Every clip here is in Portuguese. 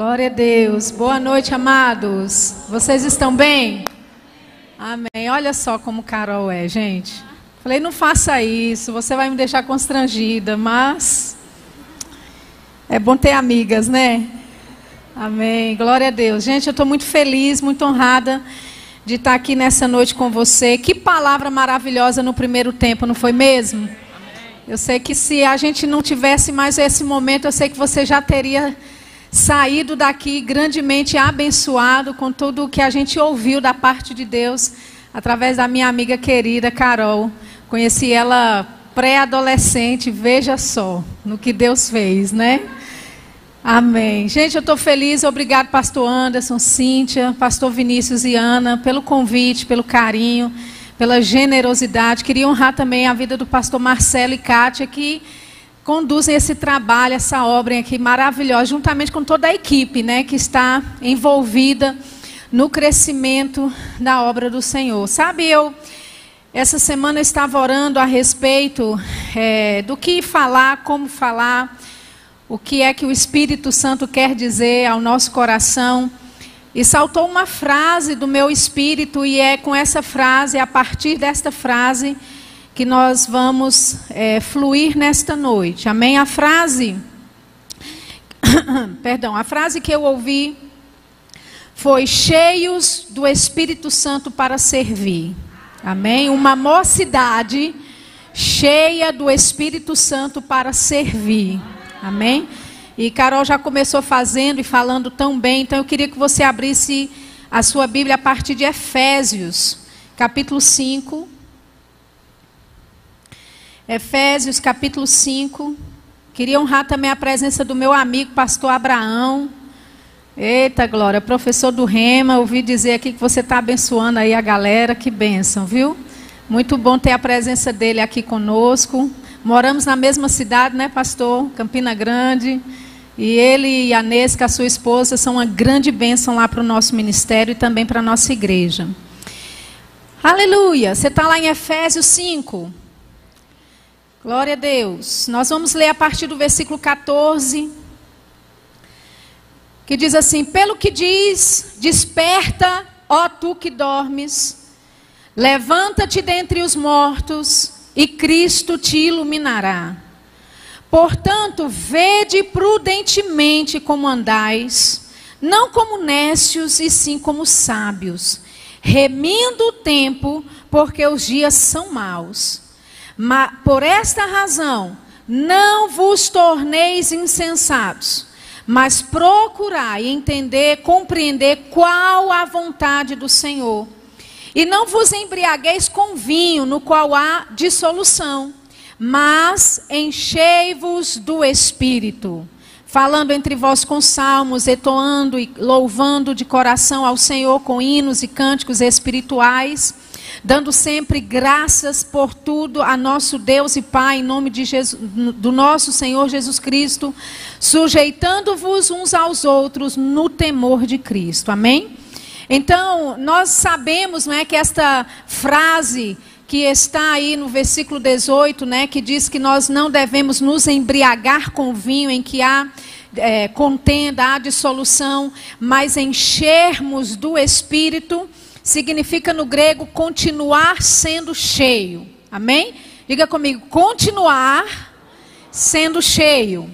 Glória a Deus. Boa noite, amados. Vocês estão bem? Amém. Olha só como Carol é, gente. Falei, não faça isso, você vai me deixar constrangida, mas é bom ter amigas, né? Amém. Glória a Deus. Gente, eu estou muito feliz, muito honrada de estar aqui nessa noite com você. Que palavra maravilhosa no primeiro tempo, não foi mesmo? Eu sei que se a gente não tivesse mais esse momento, eu sei que você já teria saído daqui grandemente abençoado com tudo o que a gente ouviu da parte de Deus através da minha amiga querida Carol. Conheci ela pré-adolescente, veja só no que Deus fez, né? Amém. Gente, eu estou feliz. Obrigado, pastor Anderson, Cíntia, pastor Vinícius e Ana, pelo convite, pelo carinho pela generosidade. Queria honrar também a vida do pastor Marcelo e Kátia, que conduzem esse trabalho, essa obra aqui maravilhosa, juntamente com toda a equipe né, que está envolvida no crescimento da obra do Senhor. Sabe, eu essa semana estava orando a respeito é, do que falar, como falar, o que é que o Espírito Santo quer dizer ao nosso coração. E saltou uma frase do meu espírito, e é com essa frase, a partir desta frase, que nós vamos é, fluir nesta noite. Amém? A frase, perdão, a frase que eu ouvi foi: cheios do Espírito Santo para servir. Amém? Uma mocidade cheia do Espírito Santo para servir. Amém? E Carol já começou fazendo e falando tão bem, então eu queria que você abrisse a sua Bíblia a partir de Efésios, capítulo 5. Efésios, capítulo 5. Queria honrar também a presença do meu amigo, pastor Abraão. Eita, Glória, professor do Rema, ouvi dizer aqui que você está abençoando aí a galera, que bênção, viu? Muito bom ter a presença dele aqui conosco. Moramos na mesma cidade, né, pastor? Campina Grande. E ele e a Nesca, a sua esposa, são uma grande bênção lá para o nosso ministério e também para a nossa igreja. Aleluia! Você está lá em Efésios 5. Glória a Deus. Nós vamos ler a partir do versículo 14. Que diz assim: Pelo que diz, desperta, ó tu que dormes, levanta-te dentre os mortos, e Cristo te iluminará. Portanto, vede prudentemente como andais, não como nécios, e sim como sábios, remindo o tempo, porque os dias são maus. Mas, por esta razão, não vos torneis insensatos, mas procurai entender, compreender qual a vontade do Senhor. E não vos embriagueis com vinho, no qual há dissolução mas enchei-vos do Espírito, falando entre vós com salmos, etoando e louvando de coração ao Senhor com hinos e cânticos espirituais, dando sempre graças por tudo a nosso Deus e Pai, em nome de Jesus, do nosso Senhor Jesus Cristo, sujeitando-vos uns aos outros no temor de Cristo. Amém? Então, nós sabemos não é, que esta frase que está aí no versículo 18, né, que diz que nós não devemos nos embriagar com vinho em que há é, contenda, há dissolução, mas enchermos do Espírito, significa no grego continuar sendo cheio. Amém? Diga comigo, continuar sendo cheio.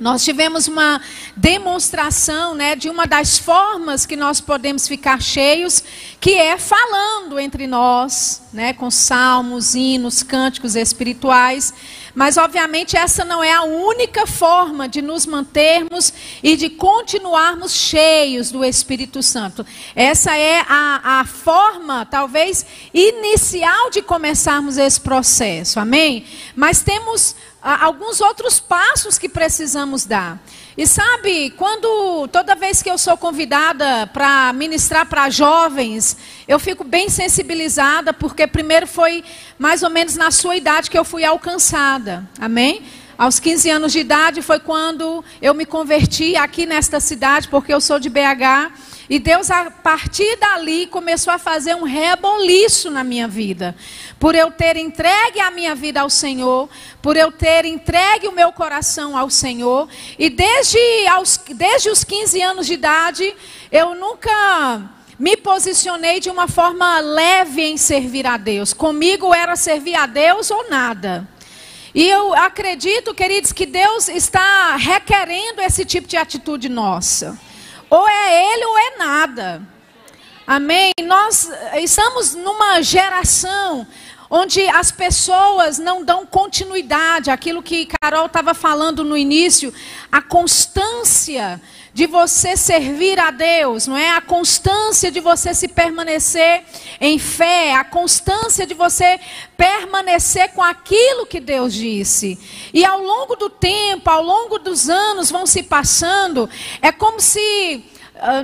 Nós tivemos uma demonstração né, de uma das formas que nós podemos ficar cheios, que é falando entre nós, né, com salmos, hinos, cânticos espirituais. Mas, obviamente, essa não é a única forma de nos mantermos e de continuarmos cheios do Espírito Santo. Essa é a, a forma, talvez, inicial de começarmos esse processo. Amém? Mas temos alguns outros passos que precisamos dar. E sabe, quando toda vez que eu sou convidada para ministrar para jovens, eu fico bem sensibilizada, porque primeiro foi mais ou menos na sua idade que eu fui alcançada. Amém? Aos 15 anos de idade foi quando eu me converti aqui nesta cidade, porque eu sou de BH. E Deus, a partir dali, começou a fazer um reboliço na minha vida. Por eu ter entregue a minha vida ao Senhor, por eu ter entregue o meu coração ao Senhor. E desde, aos, desde os 15 anos de idade, eu nunca me posicionei de uma forma leve em servir a Deus. Comigo era servir a Deus ou nada. E eu acredito, queridos, que Deus está requerendo esse tipo de atitude nossa. Ou é Ele ou é nada. Amém? Nós estamos numa geração onde as pessoas não dão continuidade àquilo que Carol estava falando no início, a constância de você servir a Deus, não é? A constância de você se permanecer em fé, a constância de você permanecer com aquilo que Deus disse. E ao longo do tempo, ao longo dos anos vão se passando, é como se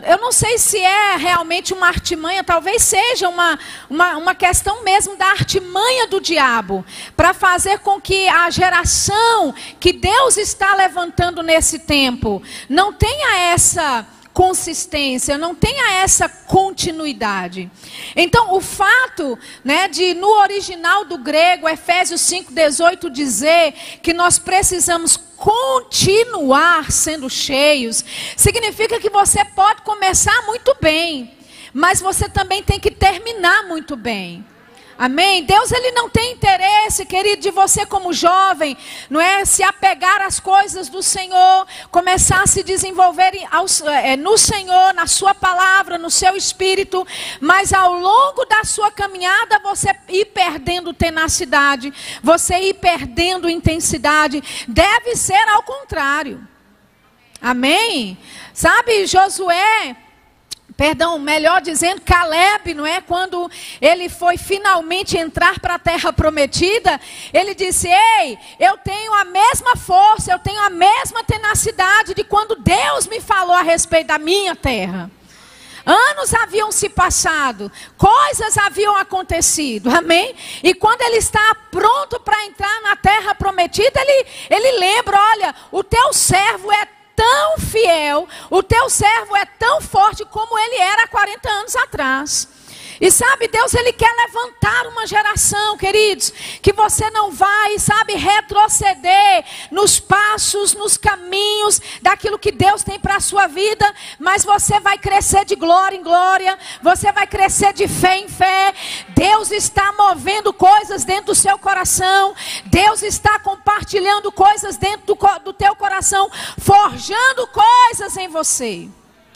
eu não sei se é realmente uma artimanha, talvez seja uma, uma, uma questão mesmo da artimanha do diabo, para fazer com que a geração que Deus está levantando nesse tempo não tenha essa consistência, não tenha essa continuidade. Então, o fato né, de, no original do grego, Efésios 5,18, dizer que nós precisamos continuar sendo cheios, significa que você pode começar muito bem, mas você também tem que terminar muito bem. Amém? Deus ele não tem interesse, querido, de você como jovem, não é se apegar às coisas do Senhor, começar a se desenvolver é, no Senhor, na sua palavra, no seu espírito, mas ao longo da sua caminhada você ir perdendo tenacidade, você ir perdendo intensidade, deve ser ao contrário. Amém? Sabe, Josué, perdão, melhor dizendo, Caleb, não é? Quando ele foi finalmente entrar para a terra prometida, ele disse: Ei, eu tenho a mesma força, eu tenho a mesma tenacidade de quando Deus me falou a respeito da minha terra. Anos haviam se passado, coisas haviam acontecido, amém? E quando ele está pronto para entrar na terra prometida, ele, ele lembra: olha, o teu servo é tão fiel, o teu servo é tão forte como ele era há 40 anos atrás. E sabe, Deus ele quer levantar uma geração, queridos, que você não vai, sabe, retroceder nos passos, nos caminhos daquilo que Deus tem para a sua vida, mas você vai crescer de glória em glória, você vai crescer de fé em fé. Deus está movendo coisas dentro do seu coração, Deus está compartilhando coisas dentro do, do teu coração, forjando coisas em você.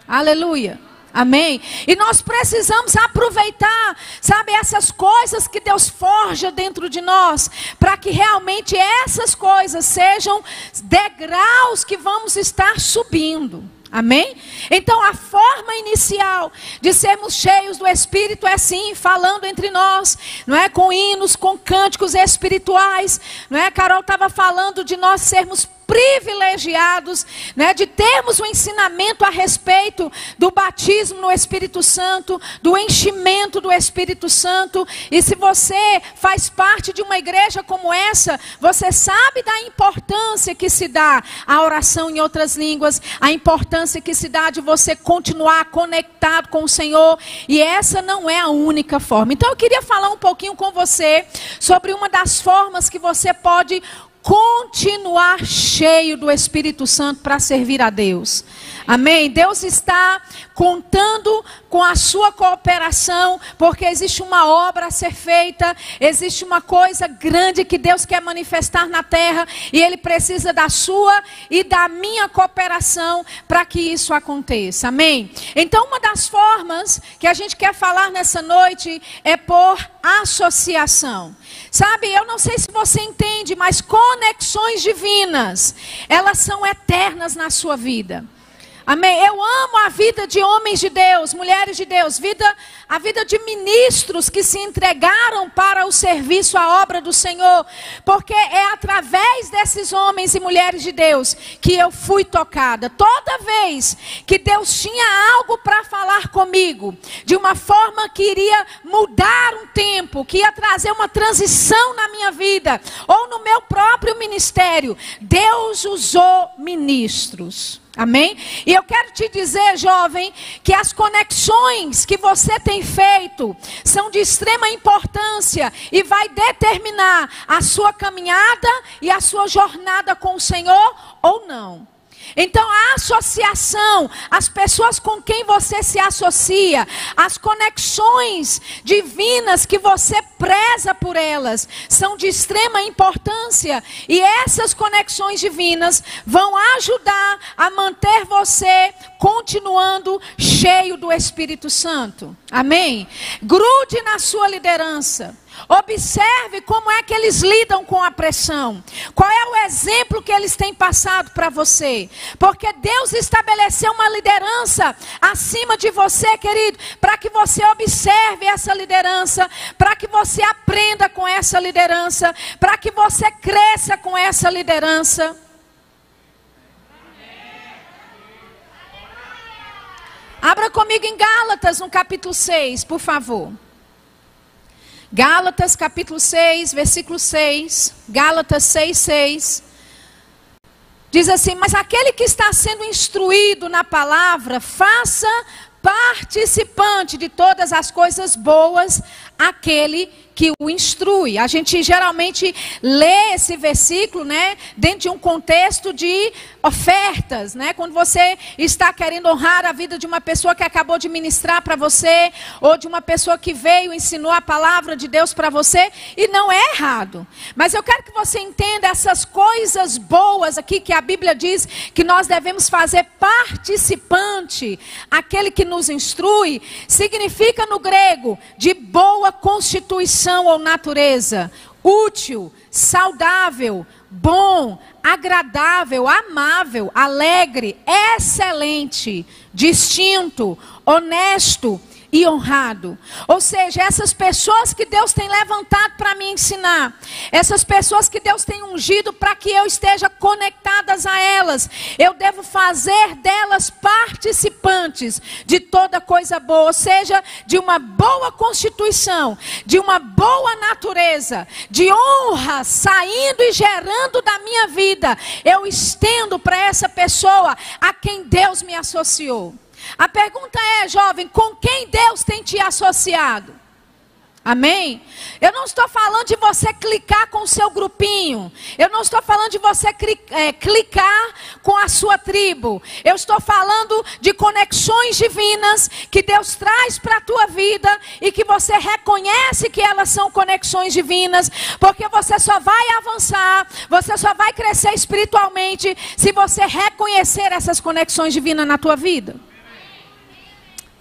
Aleluia. Amém? E nós precisamos aproveitar, sabe, essas coisas que Deus forja dentro de nós, para que realmente essas coisas sejam degraus que vamos estar subindo. Amém? Então a forma inicial de sermos cheios do Espírito é assim, falando entre nós, não é? Com hinos, com cânticos espirituais, não é? Carol estava falando de nós sermos privilegiados né, de termos o um ensinamento a respeito do batismo no Espírito Santo, do enchimento do Espírito Santo. E se você faz parte de uma igreja como essa, você sabe da importância que se dá à oração em outras línguas, a importância que se dá de você continuar conectado com o Senhor. E essa não é a única forma. Então eu queria falar um pouquinho com você sobre uma das formas que você pode continuar cheio do Espírito Santo para servir a Deus. Amém? Deus está contando com a sua cooperação, porque existe uma obra a ser feita, existe uma coisa grande que Deus quer manifestar na terra, e Ele precisa da sua e da minha cooperação para que isso aconteça. Amém? Então, uma das formas que a gente quer falar nessa noite é por associação. Sabe, eu não sei se você entende, mas conexões divinas, elas são eternas na sua vida. Amém. Eu amo a vida de homens de Deus, mulheres de Deus, vida, a vida de ministros que se entregaram para o serviço, à obra do Senhor, porque é através desses homens e mulheres de Deus que eu fui tocada. Toda vez que Deus tinha algo para falar comigo, de uma forma que iria mudar um tempo, que ia trazer uma transição na minha vida, ou no meu próprio ministério, Deus usou ministros. Amém? E eu quero te dizer, jovem, que as conexões que você tem feito são de extrema importância e vai determinar a sua caminhada e a sua jornada com o Senhor ou não. Então, a associação, as pessoas com quem você se associa, as conexões divinas que você preza por elas, são de extrema importância. E essas conexões divinas vão ajudar a manter você continuando cheio do Espírito Santo. Amém? Grude na sua liderança. Observe como é que eles lidam com a pressão. Qual é o exemplo que eles têm passado para você? Porque Deus estabeleceu uma liderança acima de você, querido, para que você observe essa liderança, para que você aprenda com essa liderança, para que você cresça com essa liderança. Abra comigo em Gálatas, no capítulo 6, por favor. Gálatas capítulo 6, versículo 6. Gálatas 6, 6. Diz assim: Mas aquele que está sendo instruído na palavra, faça participante de todas as coisas boas aquele que o instrui. A gente geralmente lê esse versículo, né, dentro de um contexto de ofertas, né? Quando você está querendo honrar a vida de uma pessoa que acabou de ministrar para você, ou de uma pessoa que veio ensinou a palavra de Deus para você, e não é errado. Mas eu quero que você entenda essas coisas boas aqui que a Bíblia diz que nós devemos fazer participante, aquele que nos instrui, significa no grego de boa constituição ou natureza, útil, saudável, bom, agradável, amável, alegre, excelente, distinto, honesto e honrado. Ou seja, essas pessoas que Deus tem levantado para me ensinar, essas pessoas que Deus tem ungido para que eu esteja conectadas a elas, eu devo fazer delas participantes de toda coisa boa, ou seja, de uma boa constituição, de uma boa natureza, de honra saindo e gerando da minha vida. Eu estendo para essa pessoa a quem Deus me associou. A pergunta é, jovem, com quem Deus tem te associado? Amém? Eu não estou falando de você clicar com o seu grupinho. Eu não estou falando de você é, clicar com a sua tribo. Eu estou falando de conexões divinas que Deus traz para a tua vida e que você reconhece que elas são conexões divinas, porque você só vai avançar, você só vai crescer espiritualmente se você reconhecer essas conexões divinas na tua vida.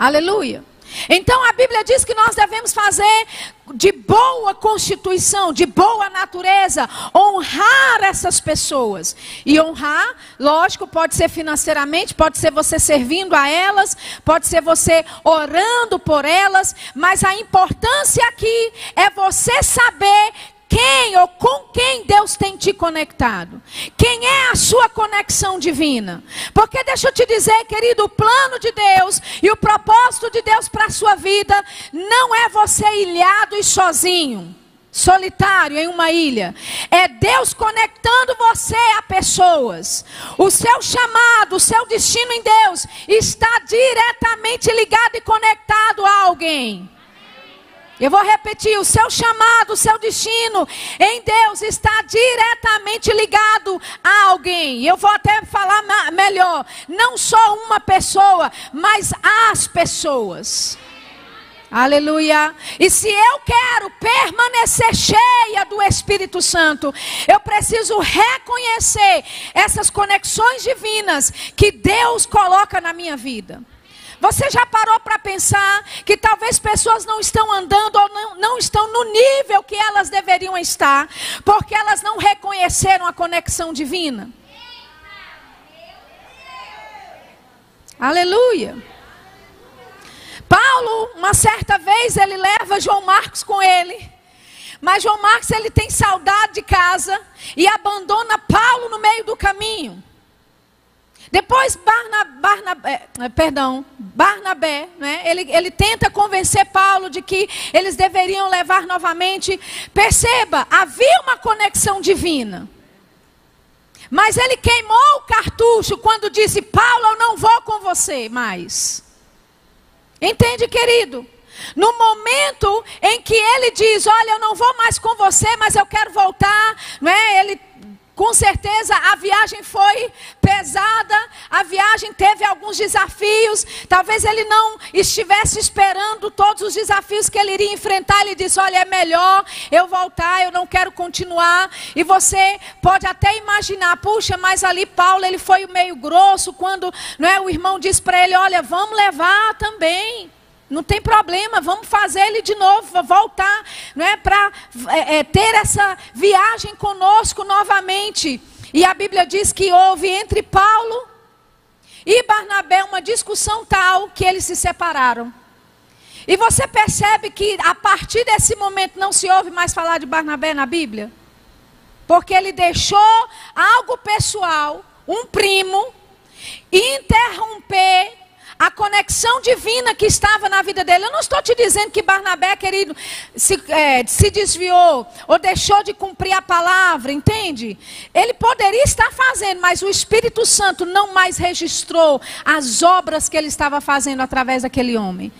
Aleluia. Então a Bíblia diz que nós devemos fazer de boa constituição, de boa natureza, honrar essas pessoas. E honrar, lógico, pode ser financeiramente, pode ser você servindo a elas, pode ser você orando por elas, mas a importância aqui é você saber quem ou com quem Deus tem te conectado? Quem é a sua conexão divina? Porque deixa eu te dizer, querido, o plano de Deus e o propósito de Deus para a sua vida não é você ilhado e sozinho solitário em uma ilha. É Deus conectando você a pessoas. O seu chamado, o seu destino em Deus está diretamente ligado e conectado a alguém. Eu vou repetir: o seu chamado, o seu destino em Deus está diretamente ligado a alguém. Eu vou até falar melhor: não só uma pessoa, mas as pessoas. Aleluia. E se eu quero permanecer cheia do Espírito Santo, eu preciso reconhecer essas conexões divinas que Deus coloca na minha vida. Você já parou para pensar que talvez pessoas não estão andando ou não, não estão no nível que elas deveriam estar, porque elas não reconheceram a conexão divina? Aleluia. Paulo, uma certa vez, ele leva João Marcos com ele. Mas João Marcos ele tem saudade de casa e abandona Paulo no meio do caminho. Depois Barna, Barnabé, eh, perdão, Barnabé, né, ele, ele tenta convencer Paulo de que eles deveriam levar novamente. Perceba, havia uma conexão divina. Mas ele queimou o cartucho quando disse: Paulo, eu não vou com você mais. Entende, querido? No momento em que ele diz: Olha, eu não vou mais com você, mas eu quero voltar, não é? Ele com certeza a viagem foi pesada, a viagem teve alguns desafios. Talvez ele não estivesse esperando todos os desafios que ele iria enfrentar. Ele disse: Olha, é melhor eu voltar, eu não quero continuar. E você pode até imaginar: puxa, mas ali Paulo ele foi meio grosso quando não é, o irmão disse para ele: Olha, vamos levar também. Não tem problema, vamos fazer ele de novo, voltar, não é para é, é, ter essa viagem conosco novamente. E a Bíblia diz que houve entre Paulo e Barnabé uma discussão tal que eles se separaram. E você percebe que a partir desse momento não se ouve mais falar de Barnabé na Bíblia? Porque ele deixou algo pessoal, um primo, interromper a conexão divina que estava na vida dele. Eu não estou te dizendo que Barnabé, querido, se, é, se desviou ou deixou de cumprir a palavra, entende? Ele poderia estar fazendo, mas o Espírito Santo não mais registrou as obras que ele estava fazendo através daquele homem.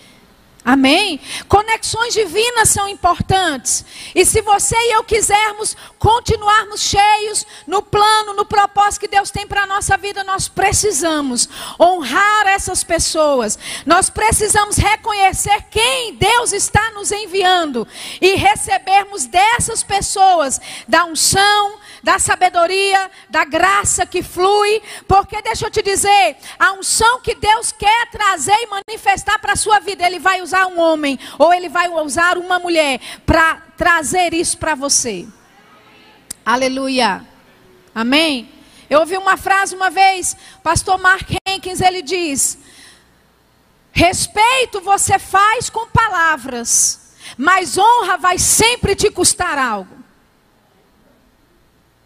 Amém? Conexões divinas são importantes. E se você e eu quisermos continuarmos cheios no plano, no propósito que Deus tem para a nossa vida, nós precisamos honrar essas pessoas. Nós precisamos reconhecer quem Deus está nos enviando e recebermos dessas pessoas da unção, da sabedoria, da graça que flui, porque deixa eu te dizer, a unção que Deus quer trazer e manifestar para a sua vida, Ele vai usar um homem ou Ele vai usar uma mulher para trazer isso para você. Aleluia. Amém? Eu ouvi uma frase uma vez, pastor Mark Henkins, ele diz: Respeito você faz com palavras, mas honra vai sempre te custar algo.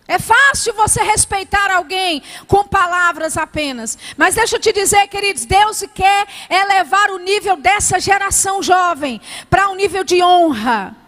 É fácil você respeitar alguém com palavras apenas. Mas deixa eu te dizer, queridos, Deus quer elevar o nível dessa geração jovem para um nível de honra.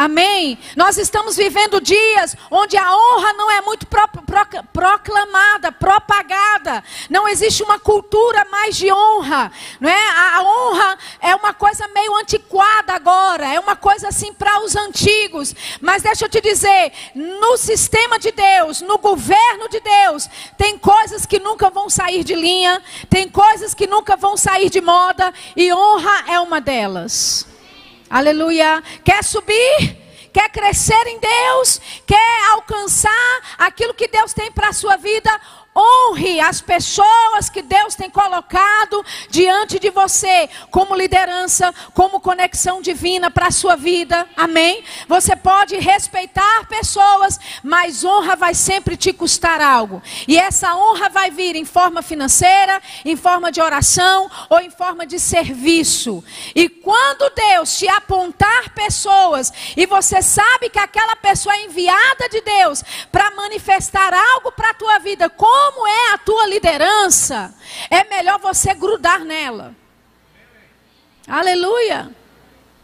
Amém? Nós estamos vivendo dias onde a honra não é muito pro, pro, proclamada, propagada. Não existe uma cultura mais de honra. Não é? A honra é uma coisa meio antiquada agora. É uma coisa assim para os antigos. Mas deixa eu te dizer: no sistema de Deus, no governo de Deus, tem coisas que nunca vão sair de linha. Tem coisas que nunca vão sair de moda. E honra é uma delas. Aleluia. Quer subir? Quer crescer em Deus? Quer alcançar aquilo que Deus tem para a sua vida? Honre as pessoas que Deus tem colocado diante de você, como liderança, como conexão divina para a sua vida. Amém? Você pode respeitar pessoas, mas honra vai sempre te custar algo. E essa honra vai vir em forma financeira, em forma de oração ou em forma de serviço. E quando Deus te apontar pessoas e você sabe que aquela pessoa é enviada de Deus para manifestar algo para a tua vida, como como é a tua liderança, é melhor você grudar nela. Aleluia.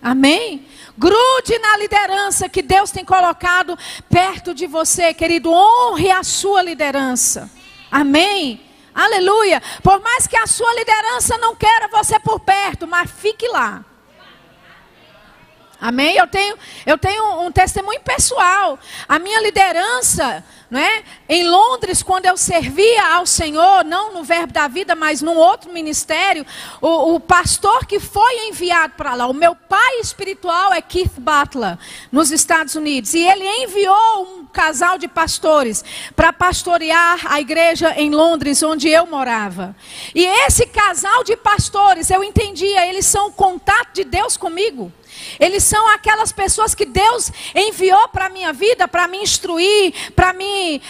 Amém? Grude na liderança que Deus tem colocado perto de você, querido. Honre a sua liderança. Amém? Aleluia. Por mais que a sua liderança não queira você por perto, mas fique lá. Amém? Eu tenho, eu tenho um testemunho pessoal. A minha liderança não é? Em Londres, quando eu servia ao Senhor, não no Verbo da Vida, mas num outro ministério, o, o pastor que foi enviado para lá, o meu pai espiritual é Keith Butler, nos Estados Unidos, e ele enviou um casal de pastores para pastorear a igreja em Londres, onde eu morava. E esse casal de pastores, eu entendia, eles são o contato de Deus comigo. Eles são aquelas pessoas que Deus enviou para a minha vida, para me instruir, para me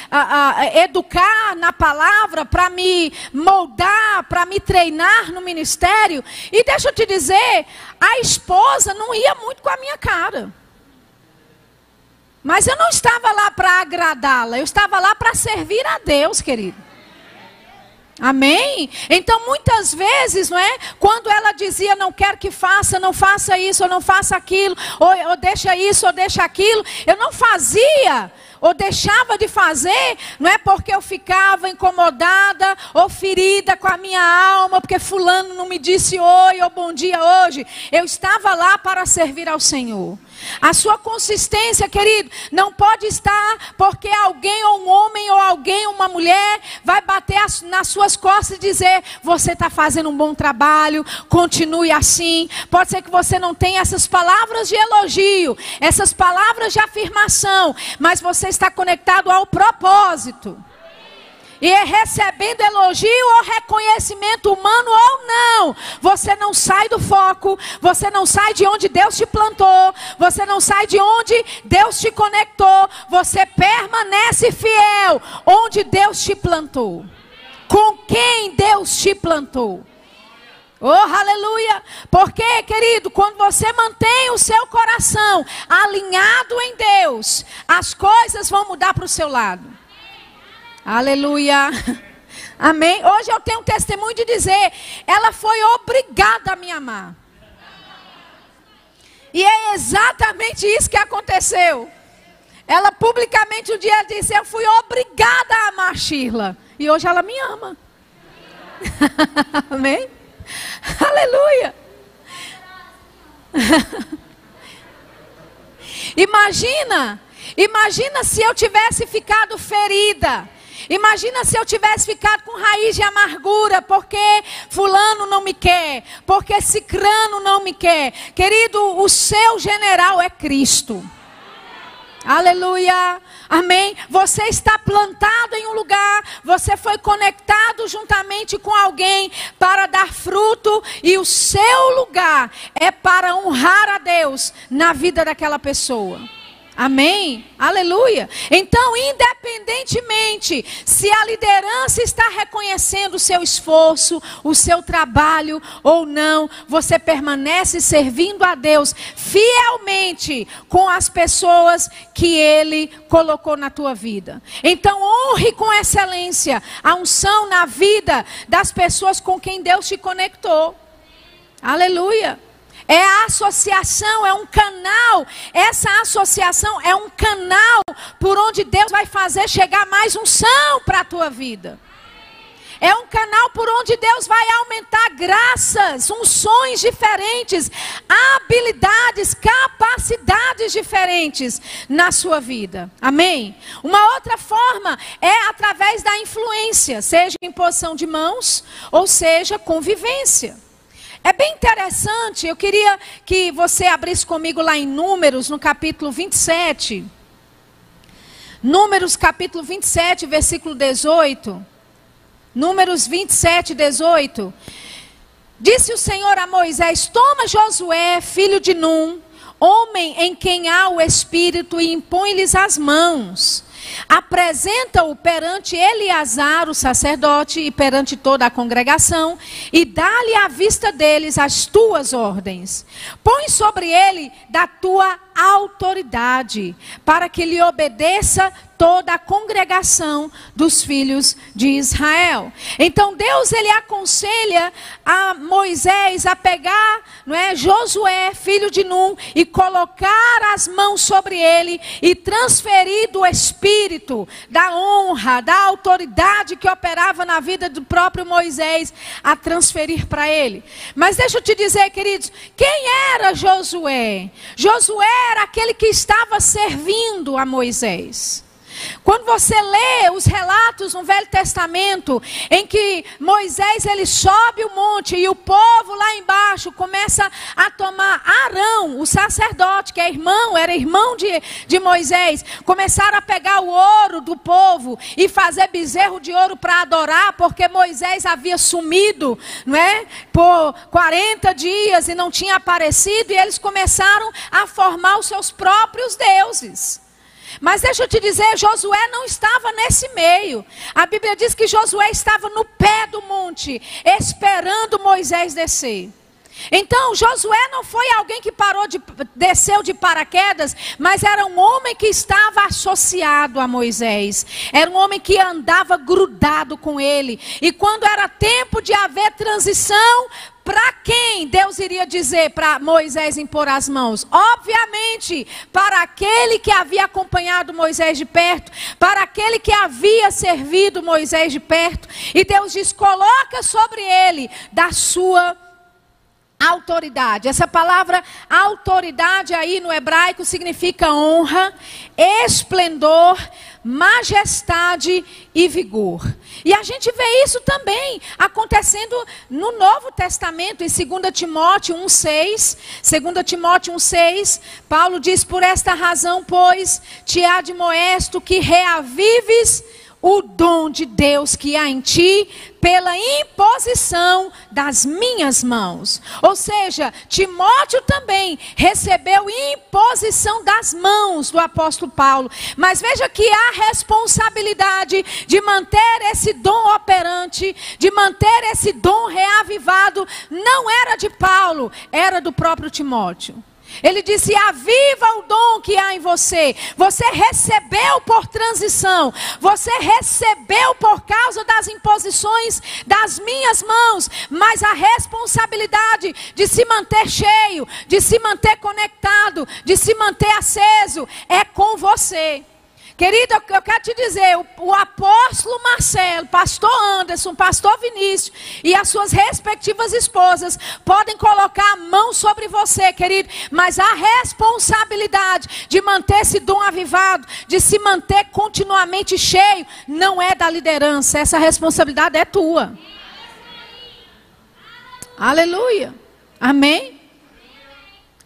educar na palavra, para me moldar, para me treinar no ministério. E deixa eu te dizer, a esposa não ia muito com a minha cara. Mas eu não estava lá para agradá-la, eu estava lá para servir a Deus, querido. Amém? Então, muitas vezes, não é? Quando ela dizia, não quero que faça, não faça isso, ou não faça aquilo, ou, ou deixa isso, ou deixa aquilo, eu não fazia ou deixava de fazer, não é porque eu ficava incomodada ou ferida com a minha alma, porque fulano não me disse oi ou bom dia hoje. Eu estava lá para servir ao Senhor. A sua consistência, querido, não pode estar porque alguém ou um homem ou alguém, uma mulher, vai bater nas suas costas e dizer: você está fazendo um bom trabalho, continue assim. Pode ser que você não tenha essas palavras de elogio, essas palavras de afirmação, mas você está conectado ao propósito. E é recebendo elogio ou reconhecimento humano ou não, você não sai do foco, você não sai de onde Deus te plantou, você não sai de onde Deus te conectou, você permanece fiel onde Deus te plantou. Com quem Deus te plantou. Oh, aleluia! Porque, querido, quando você mantém o seu coração alinhado em Deus, as coisas vão mudar para o seu lado. Aleluia. Amém. Hoje eu tenho um testemunho de dizer: ela foi obrigada a me amar. E é exatamente isso que aconteceu. Ela publicamente um dia disse: Eu fui obrigada a amar Shirla. E hoje ela me ama. Amém? Aleluia. imagina, imagina se eu tivesse ficado ferida Imagina se eu tivesse ficado com raiz de amargura, porque fulano não me quer, porque cicrano não me quer. Querido, o seu general é Cristo. Aleluia. Amém. Você está plantado em um lugar, você foi conectado juntamente com alguém para dar fruto, e o seu lugar é para honrar a Deus na vida daquela pessoa. Amém? Aleluia. Então, independentemente se a liderança está reconhecendo o seu esforço, o seu trabalho ou não, você permanece servindo a Deus fielmente com as pessoas que Ele colocou na tua vida. Então, honre com excelência a unção na vida das pessoas com quem Deus te conectou. Aleluia. É a associação, é um canal. Essa associação é um canal por onde Deus vai fazer chegar mais unção para a tua vida. É um canal por onde Deus vai aumentar graças, unções diferentes, habilidades, capacidades diferentes na sua vida. Amém? Uma outra forma é através da influência, seja imposição de mãos ou seja convivência. É bem interessante, eu queria que você abrisse comigo lá em Números, no capítulo 27. Números, capítulo 27, versículo 18. Números 27, 18. Disse o Senhor a Moisés: Toma Josué, filho de Num, homem em quem há o Espírito, e impõe-lhes as mãos apresenta-o perante Eleazar, o sacerdote, e perante toda a congregação, e dá-lhe à vista deles as tuas ordens. Põe sobre ele da tua autoridade, para que lhe obedeça toda a congregação dos filhos de Israel. Então Deus ele aconselha a Moisés a pegar, não é, Josué, filho de Num, e colocar as mãos sobre ele e transferir do espírito, da honra, da autoridade que operava na vida do próprio Moisés a transferir para ele. Mas deixa eu te dizer, queridos, quem era Josué? Josué era aquele que estava servindo a Moisés. Quando você lê os relatos no Velho Testamento, em que Moisés ele sobe o monte e o povo lá embaixo começa a tomar Arão, o sacerdote, que é irmão, era irmão de, de Moisés, começaram a pegar o ouro do povo e fazer bezerro de ouro para adorar, porque Moisés havia sumido, não é? Por 40 dias e não tinha aparecido, e eles começaram a formar os seus próprios deuses. Mas deixa eu te dizer, Josué não estava nesse meio. A Bíblia diz que Josué estava no pé do monte, esperando Moisés descer. Então, Josué não foi alguém que parou de desceu de paraquedas, mas era um homem que estava associado a Moisés. Era um homem que andava grudado com ele. E quando era tempo de haver transição para quem Deus iria dizer para Moisés impor as mãos? Obviamente, para aquele que havia acompanhado Moisés de perto, para aquele que havia servido Moisés de perto. E Deus diz: coloca sobre ele da sua autoridade. Essa palavra autoridade aí no hebraico significa honra, esplendor, majestade e vigor. E a gente vê isso também acontecendo no Novo Testamento, em 2 Timóteo 1,6. 2 Timóteo 1,6, Paulo diz: Por esta razão, pois, te admoesto que reavives o dom de Deus que há em ti pela imposição das minhas mãos. Ou seja, Timóteo também recebeu imposição das mãos do apóstolo Paulo. Mas veja que a responsabilidade de manter esse dom operante, de manter esse dom reavivado, não era de Paulo, era do próprio Timóteo. Ele disse: aviva o dom que há em você. Você recebeu por transição. Você recebeu por causa das imposições das minhas mãos. Mas a responsabilidade de se manter cheio, de se manter conectado, de se manter aceso, é com você. Querido, eu quero te dizer, o, o, apóstolo Marcelo, pastor Anderson, pastor Vinícius e as suas respectivas esposas podem colocar a mão sobre você, querido, mas a responsabilidade de manter esse dom avivado, de se manter continuamente cheio, não é da liderança, essa responsabilidade é tua. Aleluia. Amém?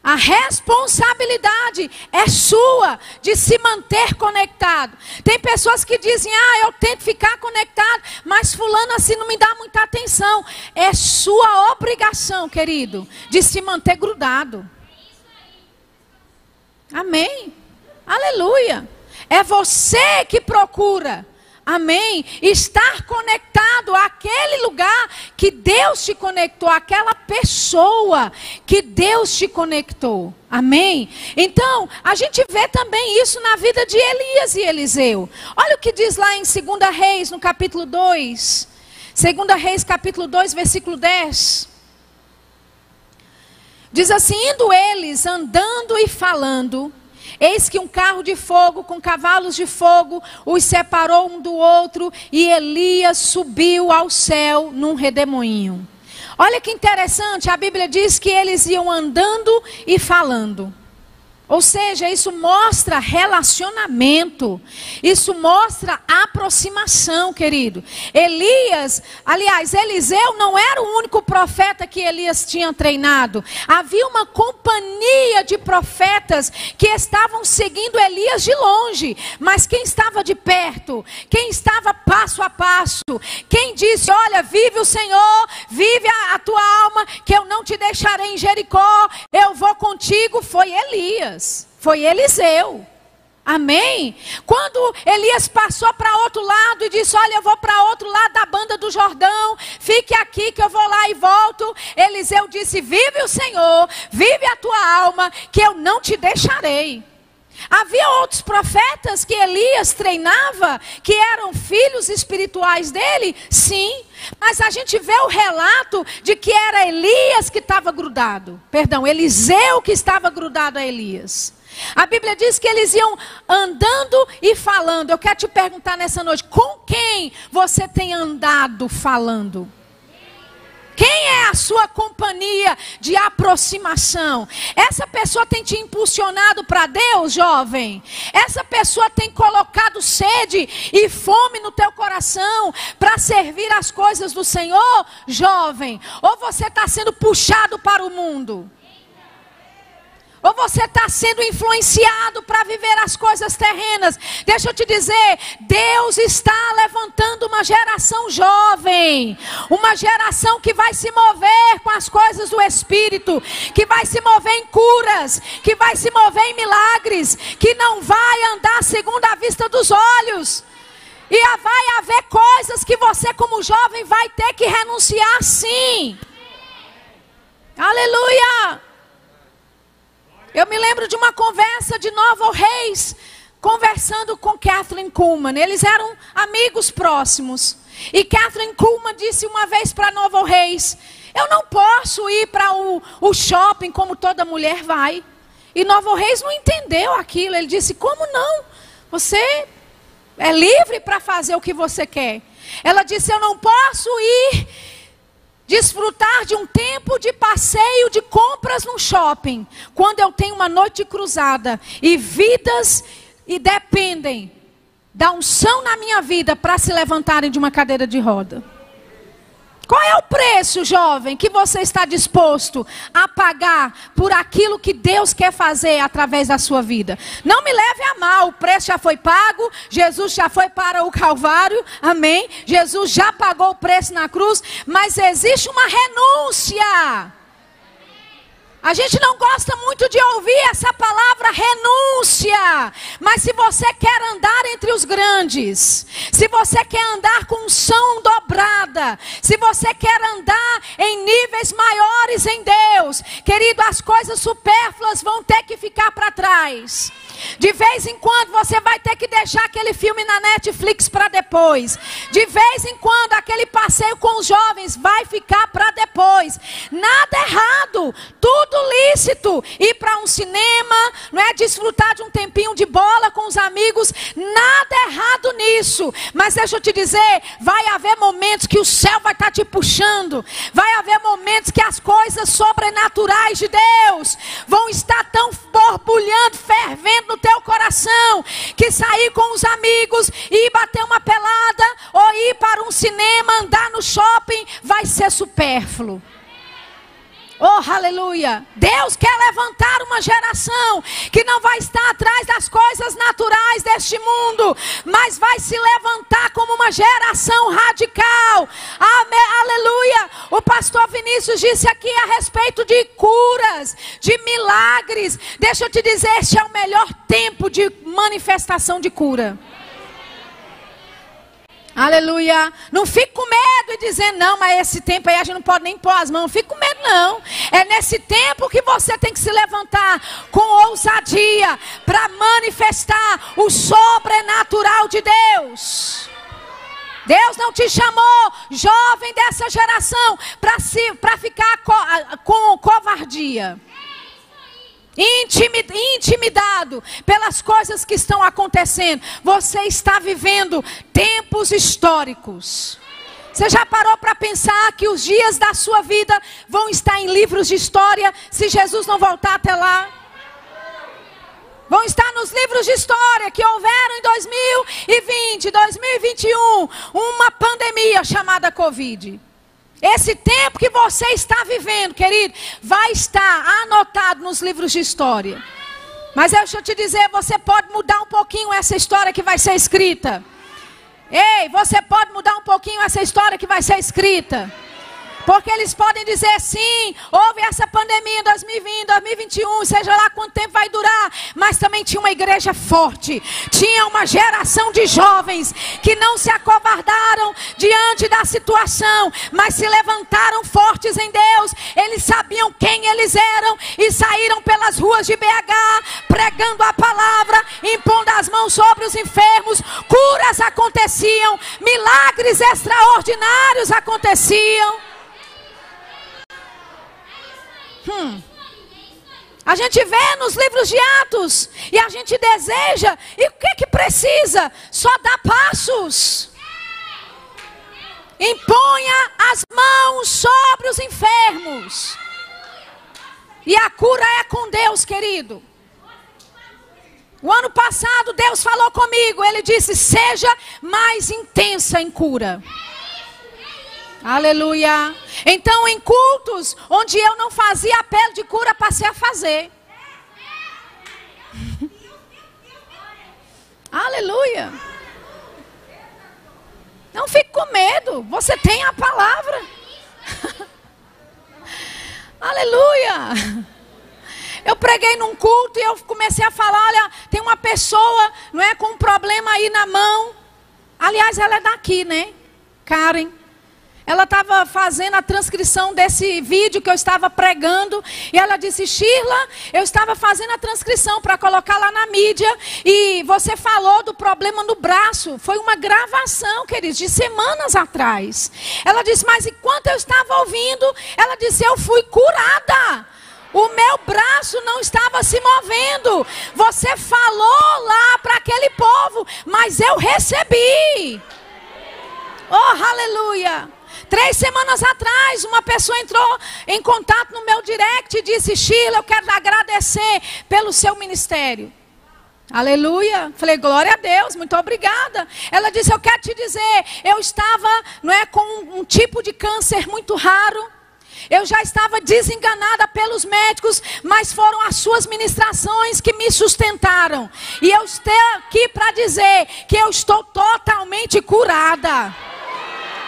A responsabilidade é sua de se manter conectado. Tem pessoas que dizem: "Ah, eu tento ficar conectado, mas fulano assim não me dá muita atenção". É sua obrigação, querido, de se manter grudado. Amém. Aleluia. É você que procura Amém? Estar conectado àquele lugar que Deus te conectou, àquela pessoa que Deus te conectou. Amém? Então, a gente vê também isso na vida de Elias e Eliseu. Olha o que diz lá em 2 Reis, no capítulo 2. 2 Reis, capítulo 2, versículo 10. Diz assim: indo eles andando e falando, Eis que um carro de fogo com cavalos de fogo os separou um do outro e Elias subiu ao céu num redemoinho. Olha que interessante, a Bíblia diz que eles iam andando e falando. Ou seja, isso mostra relacionamento, isso mostra aproximação, querido. Elias, aliás, Eliseu não era o único profeta que Elias tinha treinado. Havia uma companhia de profetas que estavam seguindo Elias de longe, mas quem estava de perto, quem estava passo a passo, quem disse: Olha, vive o Senhor, vive a, a tua alma, que eu não te deixarei em Jericó, eu vou contigo, foi Elias. Foi Eliseu. Amém? Quando Elias passou para outro lado e disse: Olha, eu vou para outro lado da banda do Jordão, fique aqui que eu vou lá e volto. Eliseu disse: Vive o Senhor, vive a tua alma, que eu não te deixarei. Havia outros profetas que Elias treinava, que eram filhos espirituais dele? Sim. Mas a gente vê o relato de que era Elias que estava grudado. Perdão, Eliseu que estava grudado a Elias. A Bíblia diz que eles iam andando e falando. Eu quero te perguntar nessa noite: com quem você tem andado falando? Quem é a sua companhia de aproximação? Essa pessoa tem te impulsionado para Deus, jovem? Essa pessoa tem colocado sede e fome no teu coração para servir as coisas do Senhor, jovem? Ou você está sendo puxado para o mundo? Ou você está sendo influenciado para viver as coisas terrenas? Deixa eu te dizer, Deus está levantando uma geração jovem, uma geração que vai se mover com as coisas do Espírito, que vai se mover em curas, que vai se mover em milagres, que não vai andar segundo a vista dos olhos. E vai haver coisas que você, como jovem, vai ter que renunciar sim. Aleluia! Eu me lembro de uma conversa de Nova Reis, conversando com Kathleen Kuhlman. Eles eram amigos próximos. E Kathleen Kuhlman disse uma vez para Novo Reis: Eu não posso ir para o, o shopping como toda mulher vai. E Novo Reis não entendeu aquilo. Ele disse: Como não? Você é livre para fazer o que você quer. Ela disse: Eu não posso ir desfrutar de um tempo de passeio de compras no shopping, quando eu tenho uma noite cruzada e vidas e dependem da unção na minha vida para se levantarem de uma cadeira de roda. Qual é o preço, jovem, que você está disposto a pagar por aquilo que Deus quer fazer através da sua vida? Não me leve a mal, o preço já foi pago, Jesus já foi para o Calvário, amém? Jesus já pagou o preço na cruz, mas existe uma renúncia. A gente não gosta muito de ouvir essa palavra renúncia. Mas se você quer andar entre os grandes, se você quer andar com unção dobrada, se você quer andar em níveis maiores em Deus, querido, as coisas supérfluas vão ter que ficar para trás. De vez em quando você vai ter que deixar aquele filme na Netflix para depois. De vez em quando aquele passeio com os jovens vai ficar para depois. Nada errado, tudo lícito. Ir para um cinema, não é desfrutar de um tempinho de bola com os amigos, nada errado nisso. Mas deixa eu te dizer, vai haver momentos que o céu vai estar tá te puxando. Vai haver momentos que as coisas sobrenaturais de Deus vão estar tão borbulhando, fervendo no teu coração que sair com os amigos e bater uma pelada ou ir para um cinema, andar no shopping, vai ser supérfluo. Oh, aleluia! Deus quer levantar uma geração que não vai estar atrás das coisas naturais deste mundo, mas vai se levantar como uma geração radical. Aleluia! O pastor Vinícius disse aqui a respeito de curas, de milagres. Deixa eu te dizer, este é o melhor tempo de manifestação de cura. Aleluia. Não fique com medo e dizer, não, mas esse tempo aí a gente não pode nem pôr as mãos. Não fique com medo, não. É nesse tempo que você tem que se levantar com ousadia para manifestar o sobrenatural de Deus. Deus não te chamou, jovem dessa geração, para ficar co com covardia intimidado pelas coisas que estão acontecendo. Você está vivendo tempos históricos. Você já parou para pensar que os dias da sua vida vão estar em livros de história se Jesus não voltar até lá? Vão estar nos livros de história que houveram em 2020, 2021, uma pandemia chamada Covid. Esse tempo que você está vivendo, querido, vai estar anotado nos livros de história. Mas deixa eu te dizer, você pode mudar um pouquinho essa história que vai ser escrita. Ei, você pode mudar um pouquinho essa história que vai ser escrita. Porque eles podem dizer sim, houve essa pandemia em 2020, 2021, seja lá quanto tempo vai durar, mas também tinha uma igreja forte, tinha uma geração de jovens que não se acovardaram diante da situação, mas se levantaram fortes em Deus. Eles sabiam quem eles eram e saíram pelas ruas de BH pregando a palavra, impondo as mãos sobre os enfermos, curas aconteciam, milagres extraordinários aconteciam. Hum. A gente vê nos livros de Atos e a gente deseja, e o que que precisa? Só dar passos. Imponha as mãos sobre os enfermos. E a cura é com Deus, querido. O ano passado Deus falou comigo, ele disse: "Seja mais intensa em cura". Aleluia. Então, em cultos onde eu não fazia apelo de cura, passei a fazer. Aleluia. Não fique com medo. Você tem a palavra. Aleluia. Eu preguei num culto e eu comecei a falar, olha, tem uma pessoa, não é, com um problema aí na mão. Aliás, ela é daqui, né? Karen. Ela estava fazendo a transcrição desse vídeo que eu estava pregando. E ela disse: Shirla, eu estava fazendo a transcrição para colocar lá na mídia. E você falou do problema no braço. Foi uma gravação, queridos, de semanas atrás. Ela disse: Mas enquanto eu estava ouvindo, ela disse: Eu fui curada. O meu braço não estava se movendo. Você falou lá para aquele povo, mas eu recebi. Oh, aleluia. Três semanas atrás, uma pessoa entrou em contato no meu direct e disse: Sheila, eu quero agradecer pelo seu ministério. Aleluia. Falei, glória a Deus, muito obrigada. Ela disse: Eu quero te dizer, eu estava não é, com um, um tipo de câncer muito raro. Eu já estava desenganada pelos médicos, mas foram as suas ministrações que me sustentaram. E eu estou aqui para dizer que eu estou totalmente curada.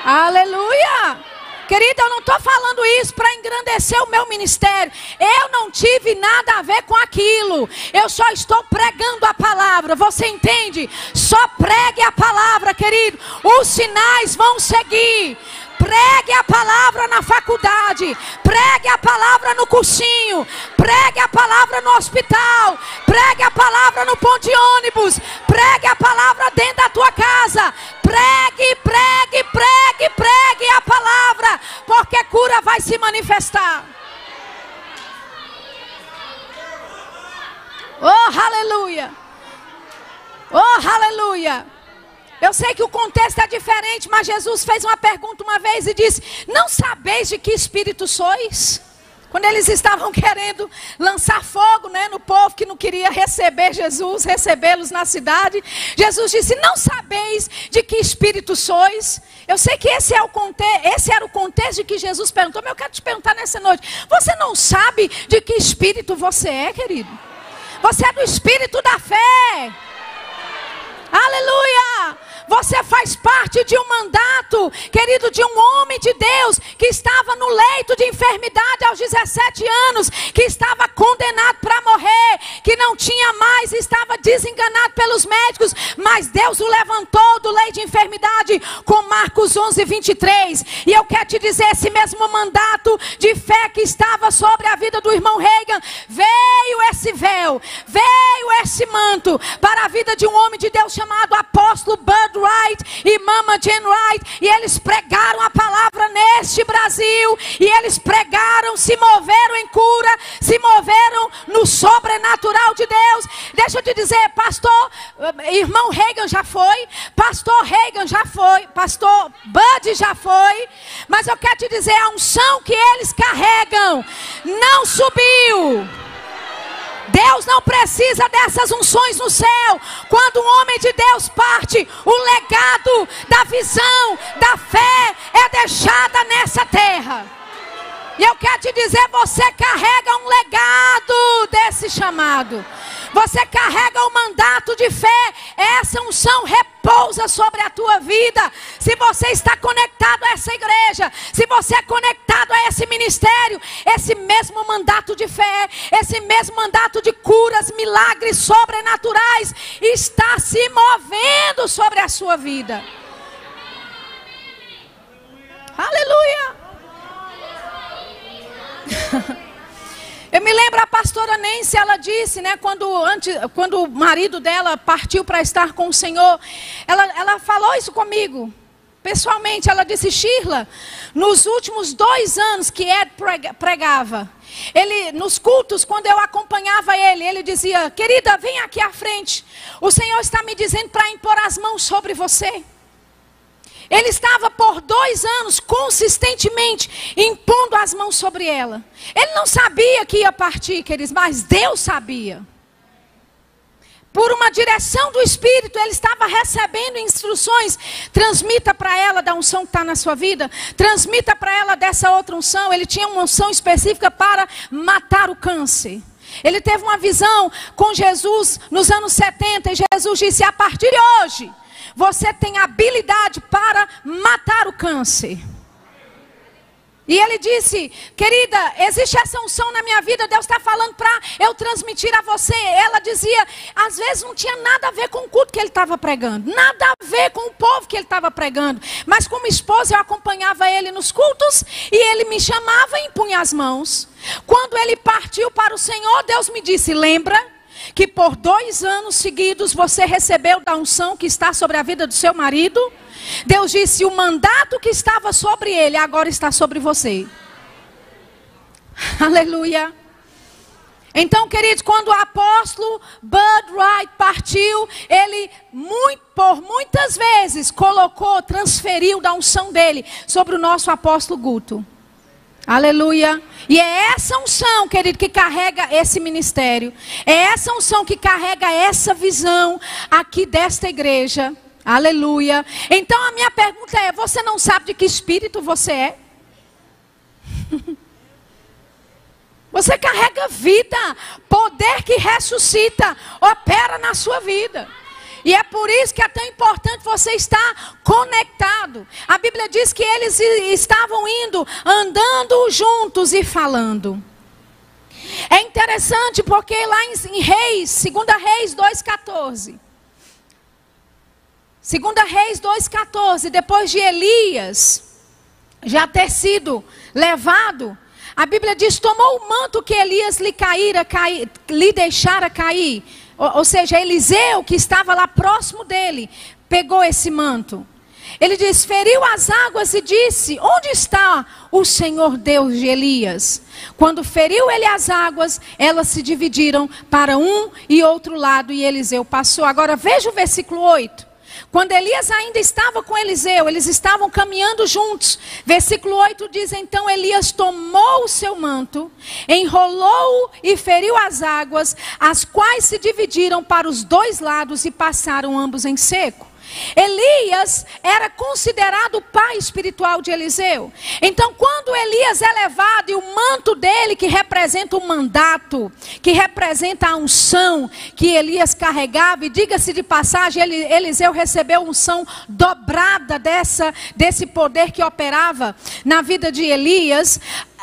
Aleluia! Querida, eu não estou falando isso para engrandecer o meu ministério. Eu não tive nada a ver com aquilo. Eu só estou pregando a palavra. Você entende? Só pregue a palavra, querido. Os sinais vão seguir. Pregue a palavra na faculdade. Pregue a palavra no cursinho. Pregue a palavra no hospital. Pregue a palavra no ponto de ônibus. Pregue a palavra dentro da tua casa. Pregue, pregue, pregue, pregue a palavra. Porque cura vai se manifestar. Oh, aleluia. Oh, aleluia. Eu sei que o contexto é diferente, mas Jesus fez uma pergunta uma vez e disse: Não sabeis de que espírito sois? Quando eles estavam querendo lançar fogo né, no povo que não queria receber Jesus, recebê-los na cidade, Jesus disse: Não sabeis de que espírito sois? Eu sei que esse, é o conte esse era o contexto de que Jesus perguntou, mas eu quero te perguntar nessa noite: Você não sabe de que espírito você é, querido? Você é do espírito da fé. Aleluia! Você faz parte de um mandato, querido, de um homem de Deus que estava no leito de enfermidade aos 17 anos, que estava condenado para morrer, desenganado pelos médicos, mas Deus o levantou do leito de enfermidade com Marcos 11, 23. E eu quero te dizer: esse mesmo mandato de fé que estava sobre a vida do irmão Reagan, veio esse véu, veio esse manto para a vida de um homem de Deus chamado apóstolo Bud Wright e Mama Jane Wright, e eles pregaram a palavra neste Brasil, e eles pregaram, se moveram em cura, se moveram no sobrenatural de Deus. Deixa eu te dizer, pastor, eh, irmão Reagan já foi, pastor Reagan já foi, pastor Bud já foi, mas eu quero te dizer, a unção que eles carregam não subiu. Deus não precisa dessas unções no céu. Quando um homem de Deus parte, o legado da visão, da fé é deixada nessa terra. E eu quero te dizer, você carrega um legado desse chamado. Você carrega o um mandato de fé. Essa unção repousa sobre a tua vida. Se você está conectado a essa igreja, se você é conectado a esse ministério, esse mesmo mandato de fé, esse mesmo mandato de curas, milagres sobrenaturais está se movendo sobre a sua vida. Aleluia. Eu me lembro a pastora Nancy, ela disse, né, quando, antes, quando o marido dela partiu para estar com o Senhor, ela, ela falou isso comigo. Pessoalmente, ela disse, Shirla, nos últimos dois anos que Ed pregava, ele, nos cultos, quando eu acompanhava ele, ele dizia, querida, vem aqui à frente. O Senhor está me dizendo para impor as mãos sobre você. Ele estava por dois anos consistentemente impondo as mãos sobre ela. Ele não sabia que ia partir, queridos, mas Deus sabia. Por uma direção do Espírito, ele estava recebendo instruções. Transmita para ela da unção que está na sua vida. Transmita para ela dessa outra unção. Ele tinha uma unção específica para matar o câncer. Ele teve uma visão com Jesus nos anos 70 e Jesus disse: a partir de hoje você tem habilidade para matar o câncer. E ele disse: Querida, existe essa unção na minha vida, Deus está falando para eu transmitir a você. Ela dizia: Às vezes não tinha nada a ver com o culto que ele estava pregando, nada a ver com o povo que ele estava pregando. Mas, como esposa, eu acompanhava ele nos cultos e ele me chamava e impunha as mãos. Quando ele partiu para o Senhor, Deus me disse: Lembra que por dois anos seguidos você recebeu da unção que está sobre a vida do seu marido? Deus disse: o mandato que estava sobre ele agora está sobre você. Aleluia. Então, queridos, quando o apóstolo Bud Wright partiu, ele muito, por muitas vezes colocou, transferiu da unção dele sobre o nosso apóstolo Guto. Aleluia. E é essa unção, querido, que carrega esse ministério. É essa unção que carrega essa visão aqui desta igreja. Aleluia. Então a minha pergunta é: você não sabe de que espírito você é? Você carrega vida, poder que ressuscita, opera na sua vida. E é por isso que é tão importante você estar conectado. A Bíblia diz que eles estavam indo, andando juntos e falando. É interessante porque lá em, Reis, 2 Reis 2,14. Segunda Reis 2,14, depois de Elias já ter sido levado, a Bíblia diz: tomou o manto que Elias lhe caíra, cair, lhe deixara cair. Ou, seja, Eliseu, que estava lá próximo dele, pegou esse manto. Ele diz: feriu as águas e disse: Onde está o Senhor Deus de Elias? Quando feriu ele as águas, elas se dividiram para um e outro lado, e Eliseu passou. Agora veja o versículo 8. Quando Elias ainda estava com Eliseu, eles estavam caminhando juntos. Versículo 8 diz: Então Elias tomou o seu manto, enrolou-o e feriu as águas, as quais se dividiram para os dois lados e passaram ambos em seco. Elias era considerado o pai espiritual de Eliseu. Então, quando Elias é levado e o manto dele, que representa o mandato, que representa a unção que Elias carregava, e diga-se de passagem, Eliseu recebeu unção dobrada dessa, desse poder que operava na vida de Elias.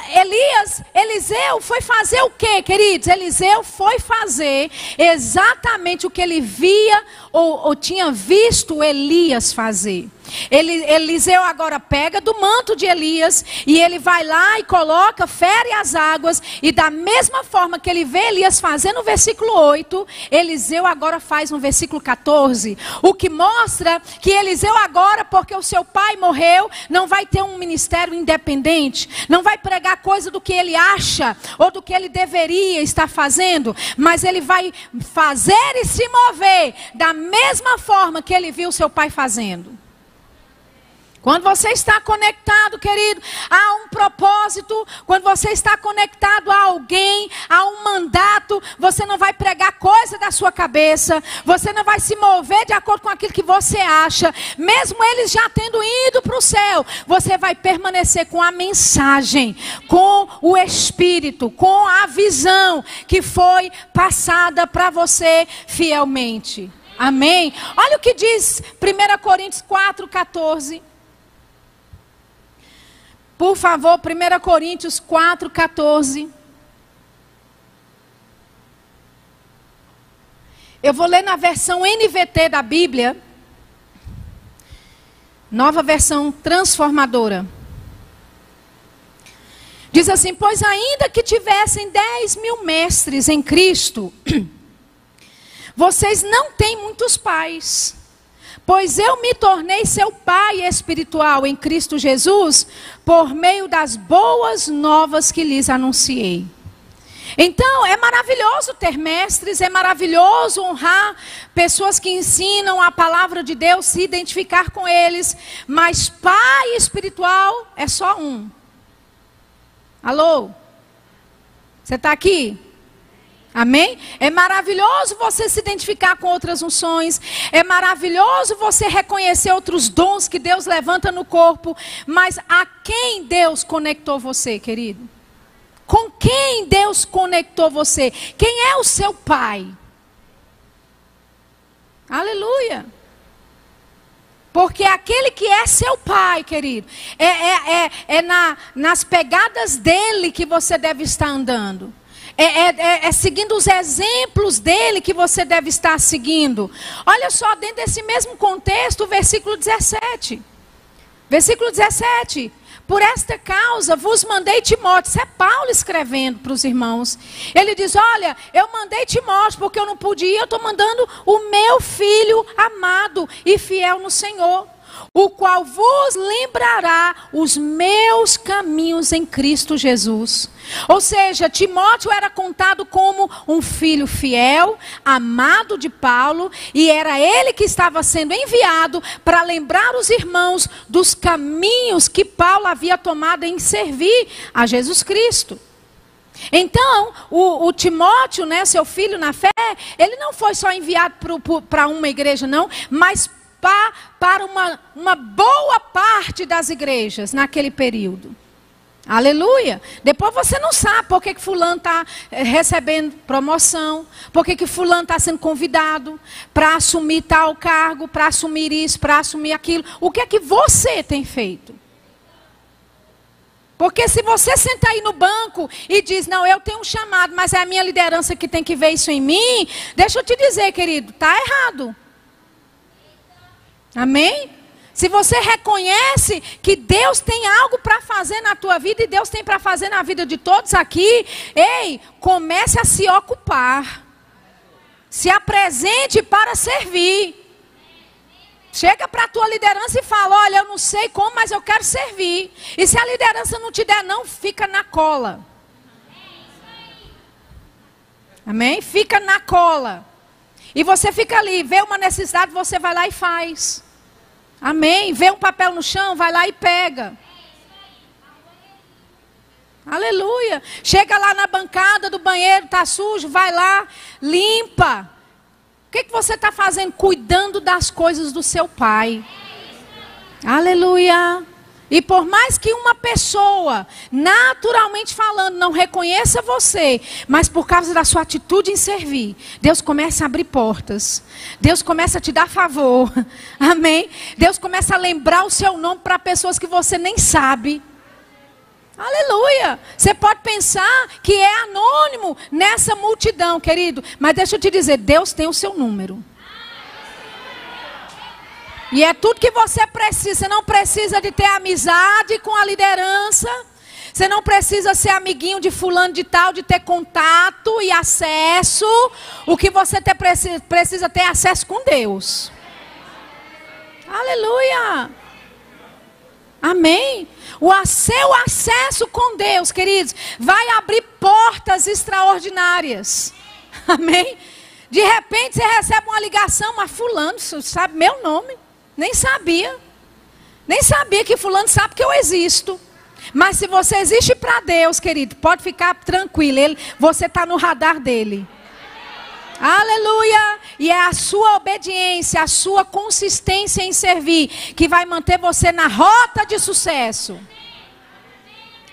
Elias, Eliseu foi fazer o que, queridos? Eliseu foi fazer exatamente o que ele via ou, ou tinha visto Elias fazer. Ele, Eliseu agora pega do manto de Elias e ele vai lá e coloca, fere as águas, e da mesma forma que ele vê Elias fazer no versículo 8, Eliseu agora faz no versículo 14. O que mostra que Eliseu agora, porque o seu pai morreu, não vai ter um ministério independente, não vai pregar coisa do que ele acha ou do que ele deveria estar fazendo, mas ele vai fazer e se mover da mesma forma que ele viu seu pai fazendo. Quando você está conectado, querido, a um propósito, quando você está conectado a alguém, a um mandato, você não vai pregar coisa da sua cabeça, você não vai se mover de acordo com aquilo que você acha, mesmo eles já tendo ido para o céu, você vai permanecer com a mensagem, com o Espírito, com a visão que foi passada para você fielmente. Amém? Olha o que diz 1 Coríntios 4, 14. Por favor, 1 Coríntios 4, 14. Eu vou ler na versão NVT da Bíblia, nova versão transformadora. Diz assim: Pois ainda que tivessem 10 mil mestres em Cristo, vocês não têm muitos pais. Pois eu me tornei seu pai espiritual em Cristo Jesus, por meio das boas novas que lhes anunciei. Então, é maravilhoso ter mestres, é maravilhoso honrar pessoas que ensinam a palavra de Deus, se identificar com eles, mas pai espiritual é só um. Alô? Você está aqui? Amém? É maravilhoso você se identificar com outras unções. É maravilhoso você reconhecer outros dons que Deus levanta no corpo. Mas a quem Deus conectou você, querido? Com quem Deus conectou você? Quem é o seu pai? Aleluia. Porque aquele que é seu pai, querido, é, é, é, é na, nas pegadas dele que você deve estar andando. É, é, é, é, seguindo os exemplos dele que você deve estar seguindo. Olha só, dentro desse mesmo contexto, o versículo 17. Versículo 17. Por esta causa vos mandei Timóteo. Isso é Paulo escrevendo para os irmãos. Ele diz: Olha, eu mandei Timóteo porque eu não podia, eu estou mandando o meu filho amado e fiel no Senhor o qual vos lembrará os meus caminhos em Cristo Jesus. Ou seja, Timóteo era contado como um filho fiel, amado de Paulo, e era ele que estava sendo enviado para lembrar os irmãos dos caminhos que Paulo havia tomado em servir a Jesus Cristo. Então, o, o, Timóteo, né, seu filho na fé, ele não foi só enviado para uma igreja, não, mas pa, para uma, uma boa parte das igrejas naquele período. Aleluia. Depois você não sabe por que, que fulano está eh, recebendo promoção, por que, que fulano está sendo convidado para assumir tal cargo, para assumir isso, para assumir aquilo. O que é que você tem feito? Porque se você sentar aí no banco e diz, não, eu tenho um chamado, mas é a minha liderança que tem que ver isso em mim, deixa eu te dizer, querido, está errado. Amém? Se você reconhece que Deus tem algo para fazer na tua vida e Deus tem para fazer na vida de todos aqui, ei, comece a se ocupar. Se apresente para servir. Chega para a tua liderança e fala: Olha, eu não sei como, mas eu quero servir. E se a liderança não te der, não, fica na cola. Amém? Fica na cola. E você fica ali, vê uma necessidade, você vai lá e faz. Amém. Vê um papel no chão, vai lá e pega. Aleluia. Chega lá na bancada do banheiro, está sujo, vai lá, limpa. O que, que você está fazendo? Cuidando das coisas do seu pai. Aleluia. E por mais que uma pessoa, naturalmente falando, não reconheça você, mas por causa da sua atitude em servir, Deus começa a abrir portas. Deus começa a te dar favor. Amém? Deus começa a lembrar o seu nome para pessoas que você nem sabe. Aleluia! Você pode pensar que é anônimo nessa multidão, querido, mas deixa eu te dizer, Deus tem o seu número. E é tudo que você precisa. Você não precisa de ter amizade com a liderança. Você não precisa ser amiguinho de fulano de tal, de ter contato e acesso. O que você ter, precisa ter acesso com Deus. Aleluia. Amém. O seu acesso com Deus, queridos, vai abrir portas extraordinárias. Amém. De repente você recebe uma ligação, mas fulano, sabe meu nome. Nem sabia. Nem sabia que fulano sabe que eu existo. Mas se você existe para Deus, querido, pode ficar tranquilo. Ele, você está no radar dele. Aleluia! E é a sua obediência, a sua consistência em servir que vai manter você na rota de sucesso.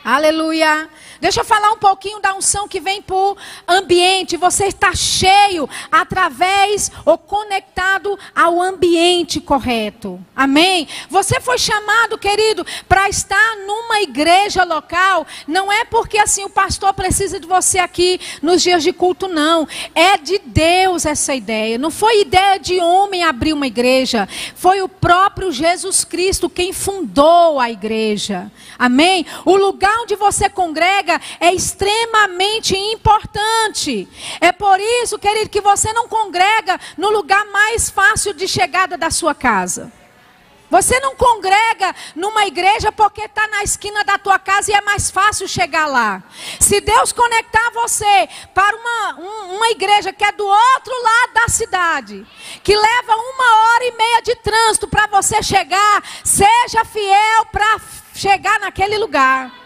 Aleluia! Deixa eu falar um pouquinho da unção que vem por ambiente. Você está cheio através ou conectado ao ambiente correto. Amém? Você foi chamado, querido, para estar numa igreja local. Não é porque assim o pastor precisa de você aqui nos dias de culto, não. É de Deus essa ideia. Não foi ideia de homem abrir uma igreja. Foi o próprio Jesus Cristo quem fundou a igreja. Amém? O lugar onde você congrega é extremamente importante. É por isso, querido, que você não congrega no lugar mais fácil de chegada da sua casa. Você não congrega numa igreja porque está na esquina da tua casa e é mais fácil chegar lá. Se Deus conectar você para uma, um, uma igreja que é do outro lado da cidade, que leva uma hora e meia de trânsito para você chegar, seja fiel para chegar naquele lugar.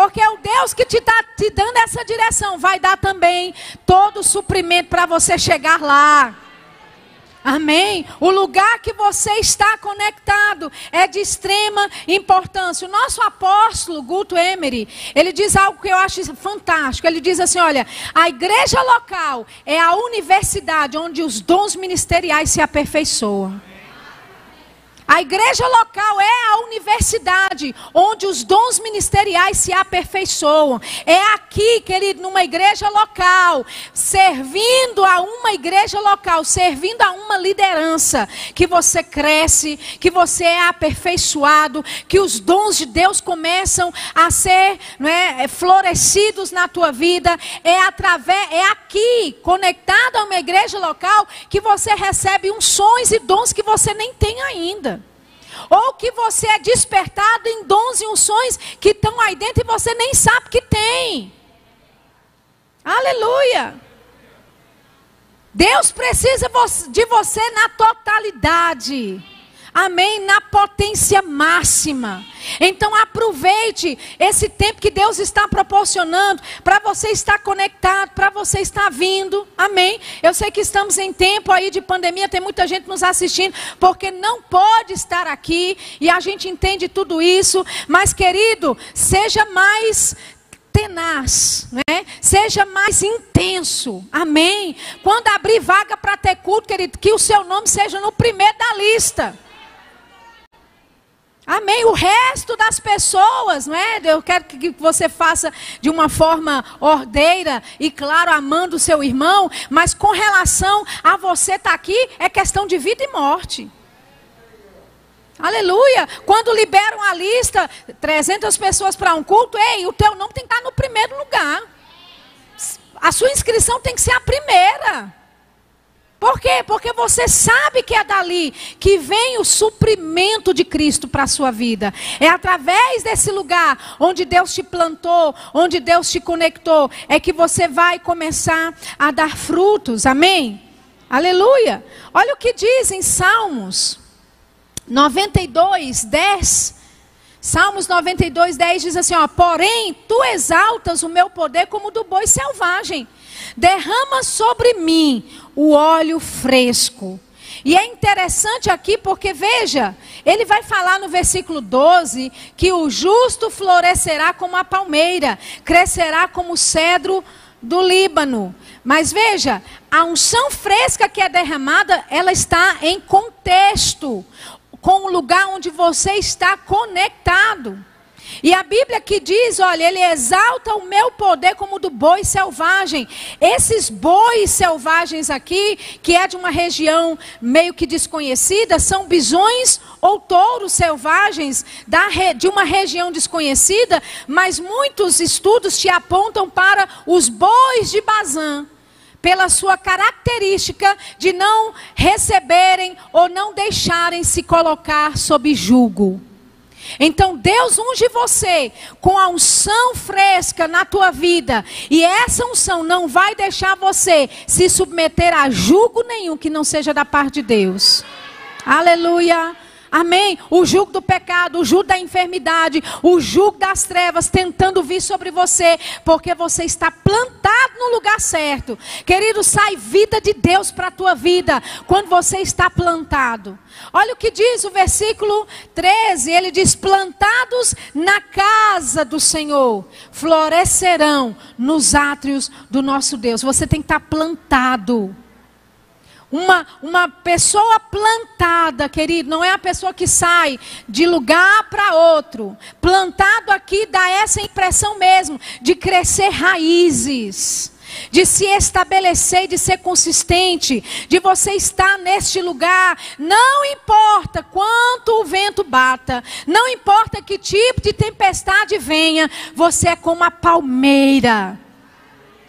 Porque é o Deus que te está te dando essa direção vai dar também todo o suprimento para você chegar lá. Amém? O lugar que você está conectado é de extrema importância. O nosso apóstolo, Guto Emery, ele diz algo que eu acho fantástico. Ele diz assim: olha, a igreja local é a universidade onde os dons ministeriais se aperfeiçoam. A igreja local é a universidade onde os dons ministeriais se aperfeiçoam. É aqui, querido, numa igreja local, servindo a uma igreja local, servindo a uma liderança, que você cresce, que você é aperfeiçoado, que os dons de Deus começam a ser não é, florescidos na tua vida. É através, é aqui, conectado a uma igreja local, que você recebe unções e dons que você nem tem ainda. Ou que você é despertado em dons e unções que estão aí dentro e você nem sabe que tem. Aleluia. Deus precisa de você na totalidade. Amém? Na potência máxima. Então aproveite esse tempo que Deus está proporcionando para você estar conectado, para você estar vindo. Amém? Eu sei que estamos em tempo aí de pandemia, tem muita gente nos assistindo, porque não pode estar aqui e a gente entende tudo isso. Mas, querido, seja mais tenaz, né? seja mais intenso, amém? Quando abrir vaga para ter culto, querido, que o seu nome seja no primeiro da lista. Amém. O resto das pessoas, não é? Eu quero que você faça de uma forma ordeira e, claro, amando o seu irmão, mas com relação a você estar tá aqui, é questão de vida e morte. Aleluia. Quando liberam a lista, 300 pessoas para um culto, ei, o teu nome tem que estar no primeiro lugar. A sua inscrição tem que ser a primeira. Por quê? Porque você sabe que é dali que vem o suprimento de Cristo para a sua vida. É através desse lugar onde Deus te plantou, onde Deus te conectou, é que você vai começar a dar frutos. Amém? Aleluia. Olha o que diz em Salmos 92, 10. Salmos 92, 10 diz assim: ó, Porém, tu exaltas o meu poder como do boi selvagem derrama sobre mim o óleo fresco. E é interessante aqui porque, veja, ele vai falar no versículo 12 que o justo florescerá como a palmeira, crescerá como o cedro do Líbano. Mas veja, a unção fresca que é derramada, ela está em contexto com o lugar onde você está conectado. E a Bíblia que diz, olha, ele exalta o meu poder como do boi selvagem. Esses bois selvagens aqui, que é de uma região meio que desconhecida, são bisões ou touros selvagens da, de uma região desconhecida, mas muitos estudos te apontam para os bois de Bazã pela sua característica de não receberem ou não deixarem se colocar sob julgo. Então Deus unge você com a unção fresca na tua vida. E essa unção não vai deixar você se submeter a julgo nenhum que não seja da parte de Deus. Aleluia. Amém? O jugo do pecado, o jugo da enfermidade, o jugo das trevas tentando vir sobre você, porque você está plantado no lugar certo. Querido, sai vida de Deus para a tua vida quando você está plantado. Olha o que diz o versículo 13: ele diz: Plantados na casa do Senhor, florescerão nos átrios do nosso Deus. Você tem que estar plantado. Uma, uma pessoa plantada, querido, não é a pessoa que sai de lugar para outro. Plantado aqui dá essa impressão mesmo de crescer raízes de se estabelecer, de ser consistente, de você estar neste lugar, não importa quanto o vento bata, não importa que tipo de tempestade venha, você é como a palmeira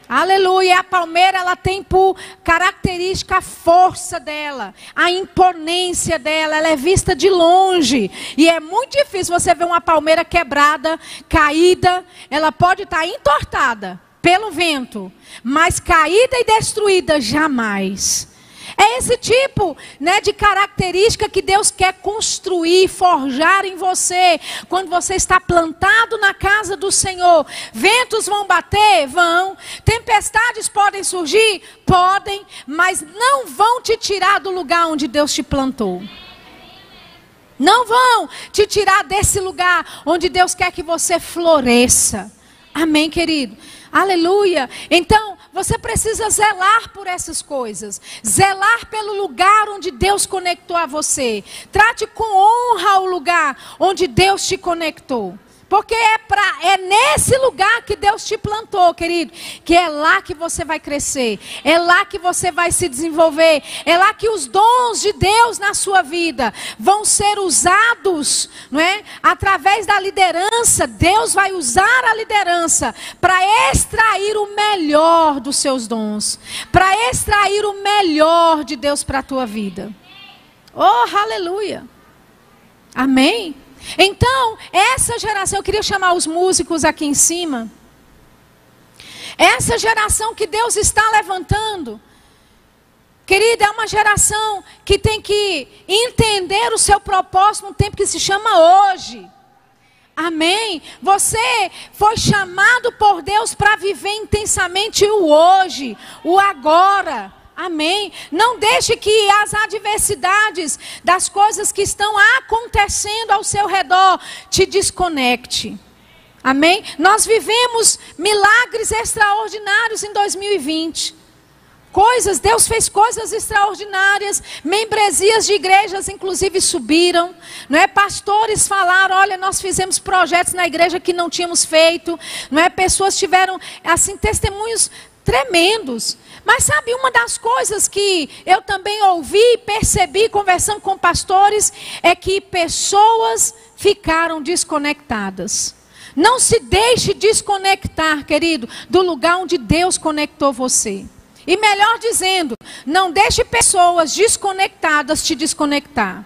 Aleluia. A palmeira ela tem por característica a força dela, a imponência dela, ela é vista de longe. E é muito difícil você ver uma palmeira quebrada, caída, ela pode estar entortada pelo vento, mas caída e destruída jamais. É esse tipo né, de característica que Deus quer construir, forjar em você. Quando você está plantado na casa do Senhor. Ventos vão bater? Vão. Tempestades podem surgir? Podem. Mas não vão te tirar do lugar onde Deus te plantou. Não vão te tirar desse lugar onde Deus quer que você floresça. Amém, querido? Aleluia. Então, você precisa zelar por essas coisas, zelar pelo lugar onde Deus conectou a você. Trate com honra o lugar onde Deus te conectou. Porque é, pra, é nesse lugar que Deus te plantou, querido. Que é lá que você vai crescer. É lá que você vai se desenvolver. É lá que os dons de Deus na sua vida vão ser usados, não é? Através da liderança. Deus vai usar a liderança para extrair o melhor dos seus dons. Para extrair o melhor de Deus para a tua vida. Oh, aleluia. Amém. Então, essa geração, eu queria chamar os músicos aqui em cima. Essa geração que Deus está levantando, querida, é uma geração que tem que entender o seu propósito no tempo que se chama hoje. Amém. Você foi chamado por Deus para viver intensamente o hoje, o agora. Amém. Não deixe que as adversidades das coisas que estão acontecendo ao seu redor te desconecte. Amém? Nós vivemos milagres extraordinários em 2020. Coisas, Deus fez coisas extraordinárias, membresias de igrejas inclusive subiram, não é? Pastores falaram, olha, nós fizemos projetos na igreja que não tínhamos feito, não é? Pessoas tiveram assim testemunhos tremendos. Mas sabe, uma das coisas que eu também ouvi, percebi conversando com pastores, é que pessoas ficaram desconectadas. Não se deixe desconectar, querido, do lugar onde Deus conectou você. E melhor dizendo, não deixe pessoas desconectadas te desconectar.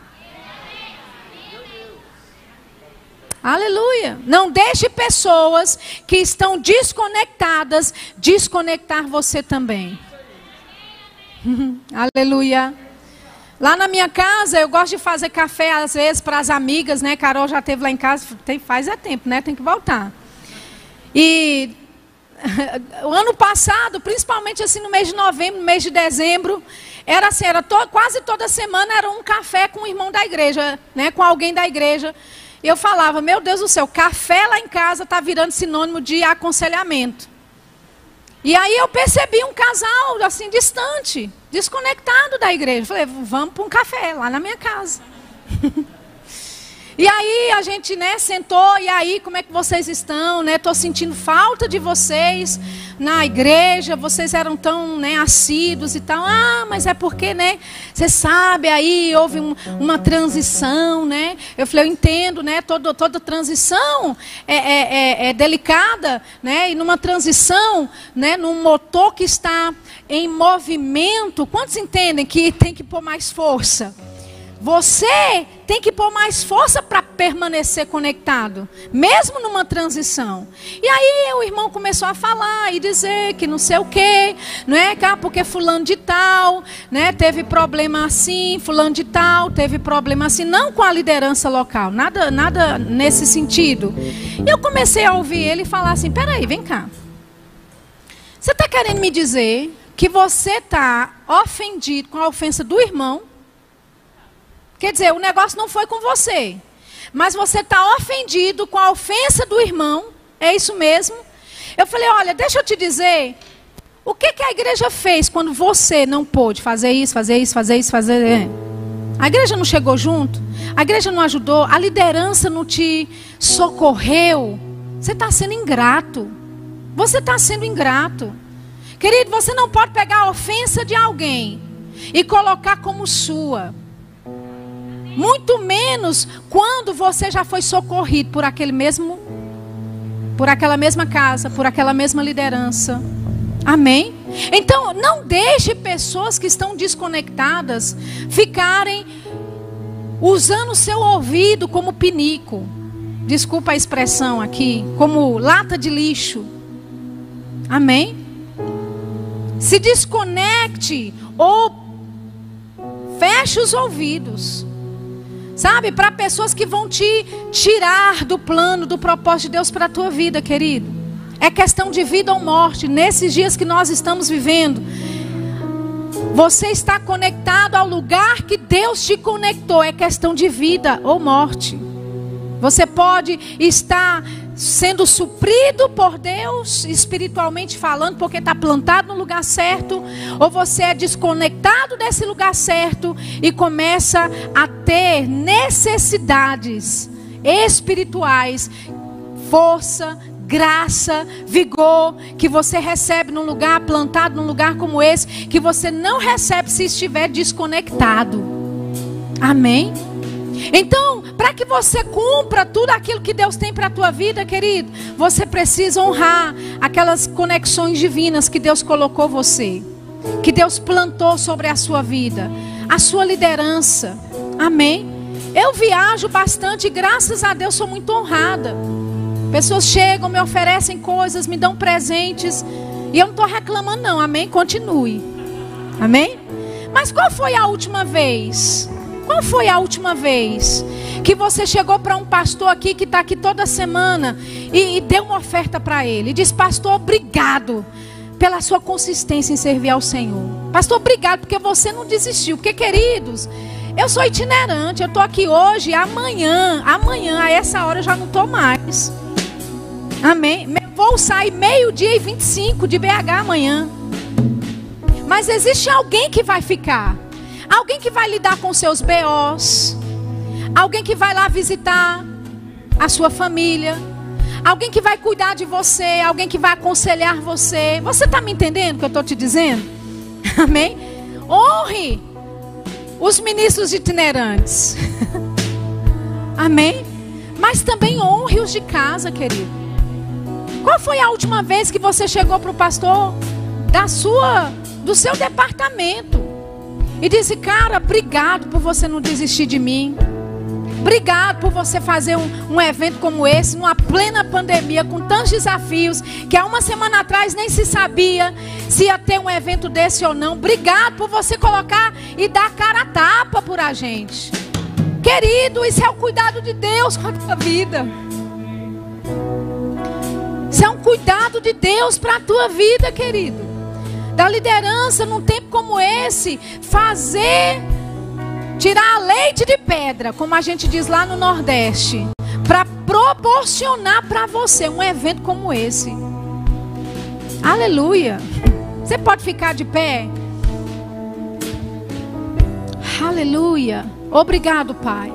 Aleluia. Não deixe pessoas que estão desconectadas desconectar você também. Aleluia. Lá na minha casa, eu gosto de fazer café às vezes para as amigas, né? Carol já teve lá em casa, tem, faz é tempo, né? Tem que voltar. E o ano passado, principalmente assim no mês de novembro, no mês de dezembro, era assim, era to, quase toda semana era um café com o irmão da igreja, né? Com alguém da igreja. Eu falava, meu Deus do céu, café lá em casa está virando sinônimo de aconselhamento. E aí eu percebi um casal assim distante, desconectado da igreja. Falei, vamos para um café lá na minha casa. E aí a gente, né, sentou, e aí, como é que vocês estão, né? Tô sentindo falta de vocês na igreja, vocês eram tão, né, assíduos e tal. Ah, mas é porque, né, você sabe, aí houve um, uma transição, né? Eu falei, eu entendo, né, toda, toda transição é, é, é, é delicada, né? E numa transição, né, num motor que está em movimento, quantos entendem que tem que pôr mais força? Você tem que pôr mais força para permanecer conectado, mesmo numa transição. E aí o irmão começou a falar e dizer que não sei o quê, não é? Ah, porque fulano de tal, né, teve problema assim, fulano de tal teve problema assim, não com a liderança local, nada, nada nesse sentido. E eu comecei a ouvir ele falar assim: peraí, vem cá. Você está querendo me dizer que você está ofendido com a ofensa do irmão? Quer dizer, o negócio não foi com você. Mas você está ofendido com a ofensa do irmão. É isso mesmo? Eu falei, olha, deixa eu te dizer. O que, que a igreja fez quando você não pôde fazer isso, fazer isso, fazer isso, fazer. É. A igreja não chegou junto? A igreja não ajudou? A liderança não te socorreu? Você está sendo ingrato. Você está sendo ingrato. Querido, você não pode pegar a ofensa de alguém e colocar como sua. Muito menos quando você já foi socorrido por aquele mesmo por aquela mesma casa, por aquela mesma liderança. Amém? Então, não deixe pessoas que estão desconectadas ficarem usando o seu ouvido como pinico. Desculpa a expressão aqui, como lata de lixo. Amém? Se desconecte ou feche os ouvidos. Sabe? Para pessoas que vão te tirar do plano, do propósito de Deus para a tua vida, querido. É questão de vida ou morte. Nesses dias que nós estamos vivendo, você está conectado ao lugar que Deus te conectou. É questão de vida ou morte. Você pode estar sendo suprido por Deus, espiritualmente falando, porque está plantado no lugar certo, ou você é desconectado desse lugar certo e começa a ter necessidades espirituais, força, graça, vigor que você recebe num lugar plantado num lugar como esse, que você não recebe se estiver desconectado. Amém? Então, para que você cumpra tudo aquilo que Deus tem para a tua vida, querido, você precisa honrar aquelas conexões divinas que Deus colocou você, que Deus plantou sobre a sua vida, a sua liderança. Amém? Eu viajo bastante graças a Deus sou muito honrada. Pessoas chegam, me oferecem coisas, me dão presentes. E eu não estou reclamando, não. Amém? Continue. Amém? Mas qual foi a última vez? Qual foi a última vez que você chegou para um pastor aqui que está aqui toda semana e, e deu uma oferta para ele? E disse, pastor, obrigado pela sua consistência em servir ao Senhor. Pastor, obrigado porque você não desistiu. Porque, queridos, eu sou itinerante, eu estou aqui hoje, amanhã, amanhã, a essa hora eu já não estou mais. Amém. Vou sair meio-dia e 25 de BH amanhã. Mas existe alguém que vai ficar. Alguém que vai lidar com seus BOs. Alguém que vai lá visitar a sua família. Alguém que vai cuidar de você. Alguém que vai aconselhar você. Você está me entendendo o que eu estou te dizendo? Amém? Honre os ministros itinerantes. Amém? Mas também honre os de casa, querido. Qual foi a última vez que você chegou para o pastor da sua, do seu departamento e disse, cara, obrigado por você não desistir de mim. Obrigado por você fazer um, um, evento como esse, numa plena pandemia, com tantos desafios, que há uma semana atrás nem se sabia se ia ter um evento desse ou não. Obrigado por você colocar e dar cara a tapa por a gente. Querido, isso é o cuidado de Deus com a tua vida. Isso é um cuidado de Deus para a tua vida, querido. Da liderança num tempo como esse, fazer tirar leite de pedra, como a gente diz lá no Nordeste, para proporcionar para você um evento como esse. Aleluia. Você pode ficar de pé? Aleluia. Obrigado, Pai.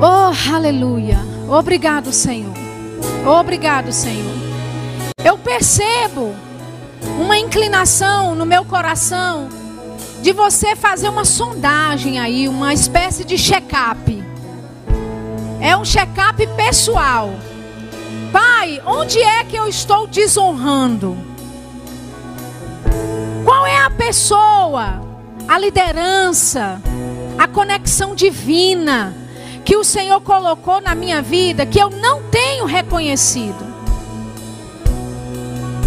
Oh, aleluia. Obrigado, Senhor. Obrigado, Senhor. Eu percebo uma inclinação no meu coração de você fazer uma sondagem aí, uma espécie de check-up. É um check-up pessoal. Pai, onde é que eu estou desonrando? Qual é a pessoa, a liderança, a conexão divina? que o Senhor colocou na minha vida que eu não tenho reconhecido.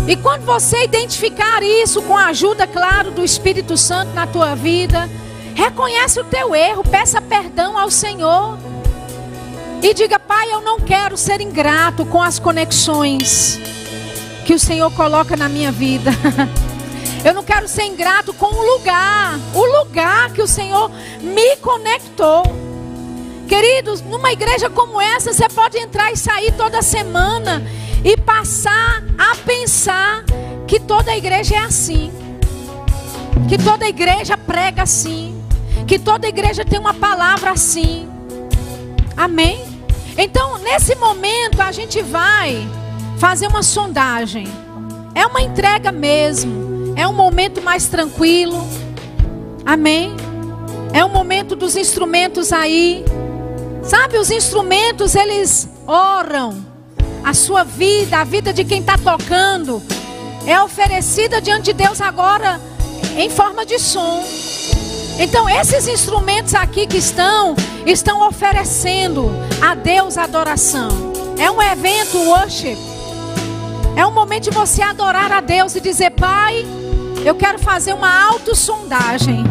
E quando você identificar isso com a ajuda, claro, do Espírito Santo na tua vida, reconhece o teu erro, peça perdão ao Senhor. E diga, Pai, eu não quero ser ingrato com as conexões que o Senhor coloca na minha vida. Eu não quero ser ingrato com o lugar, o lugar que o Senhor me conectou. Queridos, numa igreja como essa, você pode entrar e sair toda semana e passar a pensar que toda igreja é assim, que toda igreja prega assim, que toda igreja tem uma palavra assim. Amém? Então, nesse momento, a gente vai fazer uma sondagem. É uma entrega mesmo. É um momento mais tranquilo. Amém? É um momento dos instrumentos aí. Sabe, os instrumentos, eles oram. A sua vida, a vida de quem está tocando, é oferecida diante de Deus agora em forma de som. Então, esses instrumentos aqui que estão, estão oferecendo a Deus adoração. É um evento worship. É um momento de você adorar a Deus e dizer: Pai, eu quero fazer uma autossondagem.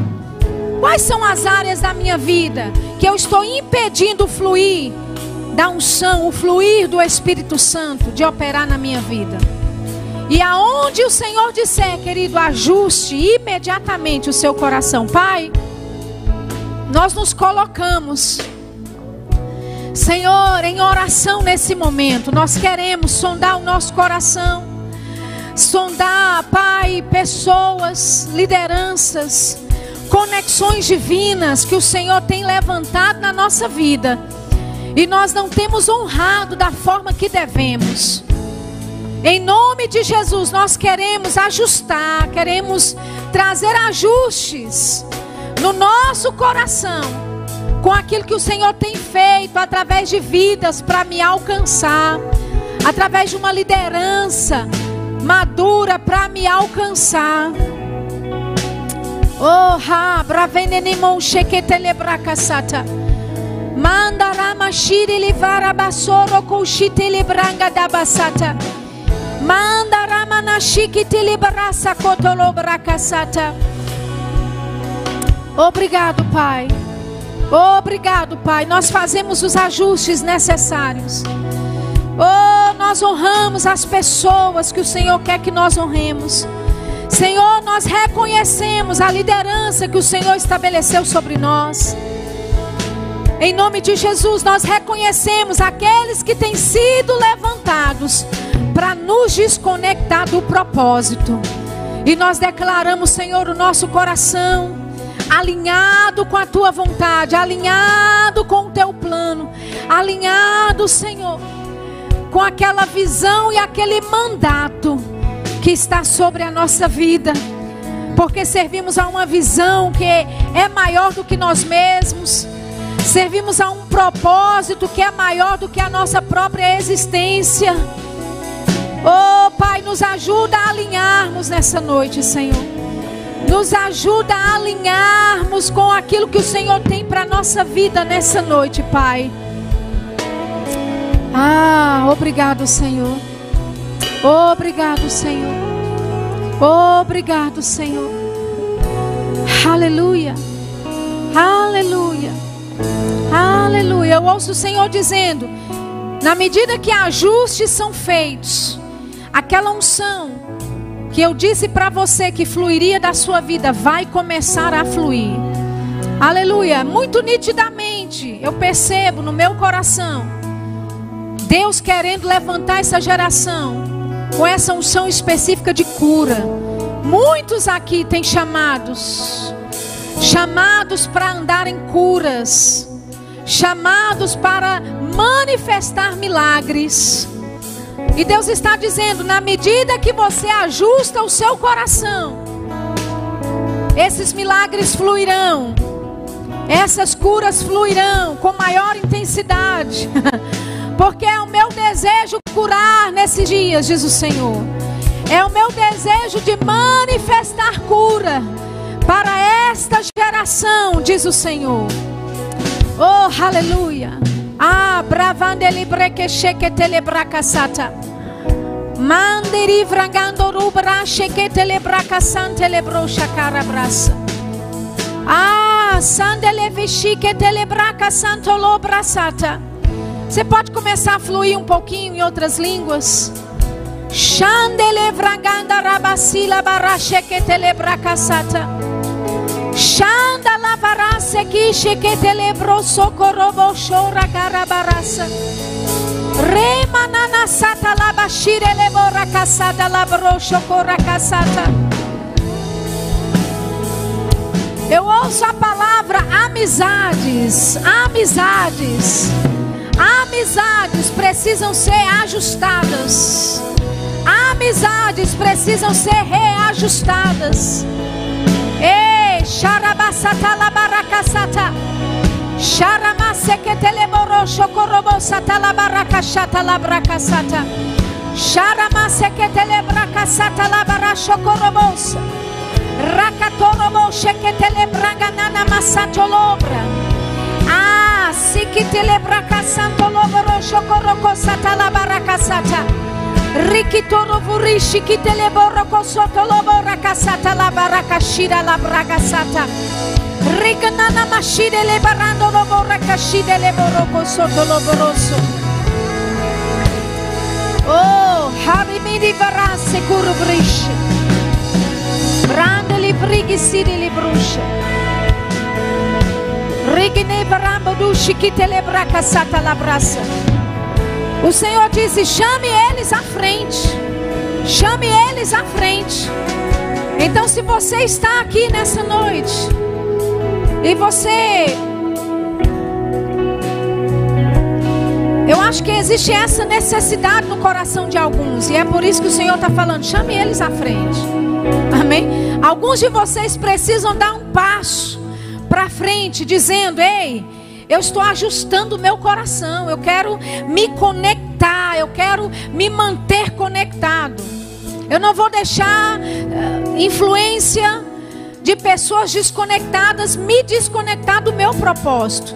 Quais são as áreas da minha vida que eu estou impedindo fluir da unção, o fluir do Espírito Santo de operar na minha vida? E aonde o Senhor disser, querido, ajuste imediatamente o seu coração. Pai, nós nos colocamos Senhor, em oração nesse momento, nós queremos sondar o nosso coração, sondar, Pai, pessoas, lideranças, conexões divinas que o Senhor tem levantado na nossa vida e nós não temos honrado da forma que devemos. Em nome de Jesus, nós queremos ajustar, queremos trazer ajustes no nosso coração com aquilo que o Senhor tem feito através de vidas para me alcançar, através de uma liderança madura para me alcançar. Oh, ha, bravenenimon sheketelebracasata. Mandarama shiri livara basoro kushite libranga da basata. Mandarama nashikite librasa kotolobracasata. Obrigado, Pai. Obrigado, Pai. Nós fazemos os ajustes necessários. Oh, nós honramos as pessoas que o Senhor quer que nós honremos. Senhor, nós reconhecemos a liderança que o Senhor estabeleceu sobre nós. Em nome de Jesus, nós reconhecemos aqueles que têm sido levantados para nos desconectar do propósito. E nós declaramos, Senhor, o nosso coração alinhado com a tua vontade, alinhado com o teu plano, alinhado, Senhor, com aquela visão e aquele mandato que está sobre a nossa vida. Porque servimos a uma visão que é maior do que nós mesmos. Servimos a um propósito que é maior do que a nossa própria existência. Oh, Pai, nos ajuda a alinharmos nessa noite, Senhor. Nos ajuda a alinharmos com aquilo que o Senhor tem para a nossa vida nessa noite, Pai. Ah, obrigado, Senhor. Obrigado, Senhor. Obrigado, Senhor. Aleluia. Aleluia. Aleluia. Eu ouço o Senhor dizendo: na medida que ajustes são feitos, aquela unção que eu disse para você que fluiria da sua vida vai começar a fluir. Aleluia. Muito nitidamente eu percebo no meu coração Deus querendo levantar essa geração com essa unção específica de cura. Muitos aqui têm chamados, chamados para andar em curas, chamados para manifestar milagres. E Deus está dizendo: na medida que você ajusta o seu coração, esses milagres fluirão, essas curas fluirão com maior intensidade, porque é o meu desejo curar nesses dias, diz o Senhor. É o meu desejo de manifestar cura para esta geração, diz o Senhor. Oh, aleluia. Ah, bravandeli brequecheque telebracasata. Mandiri vrangando rubra shekete lebraka sante lebrosha carabrasa. Ah, sandele vishike telebraka santo lobrasata. Você pode começar a fluir um pouquinho em outras línguas. Chandele vranganda rabasila barasheke telebraka sata. Shanda lavarase ki shekete lebro sokorobo shora carabarasa. Remanana sata la bashire le borra casata la brocho corra casata. Eu ouço a palavra amizades, amizades. Amizades precisam ser ajustadas. Amizades precisam ser reajustadas. Sharabasata la barakasata. Sharamaseketele borosho korobo sata la barakashata la brakasata. Sharamaseketele brakasata la barasho korobos. Rakatorobo sheketele braganana masato lobra. Ah, sikitele brakasanto loboro shokoroko sata la barakasata. Rikitoro furishi con sotto soto lobora kasata la barakashira la braga bragasata. Rikanana mashide le barando lobora kashide le boroko soto loboroso. Oh, habimi di varasse kuru brishi. Brandeli brigi sidi li brushe. Rigine varambo dushi kitele brakasata la brasa. O Senhor disse: chame eles à frente. Chame eles à frente. Então, se você está aqui nessa noite e você. Eu acho que existe essa necessidade no coração de alguns, e é por isso que o Senhor está falando: chame eles à frente. Amém? Alguns de vocês precisam dar um passo para frente, dizendo: Ei, eu estou ajustando o meu coração. Eu quero me conectar. Eu quero me manter conectado. Eu não vou deixar uh, influência de pessoas desconectadas me desconectar do meu propósito.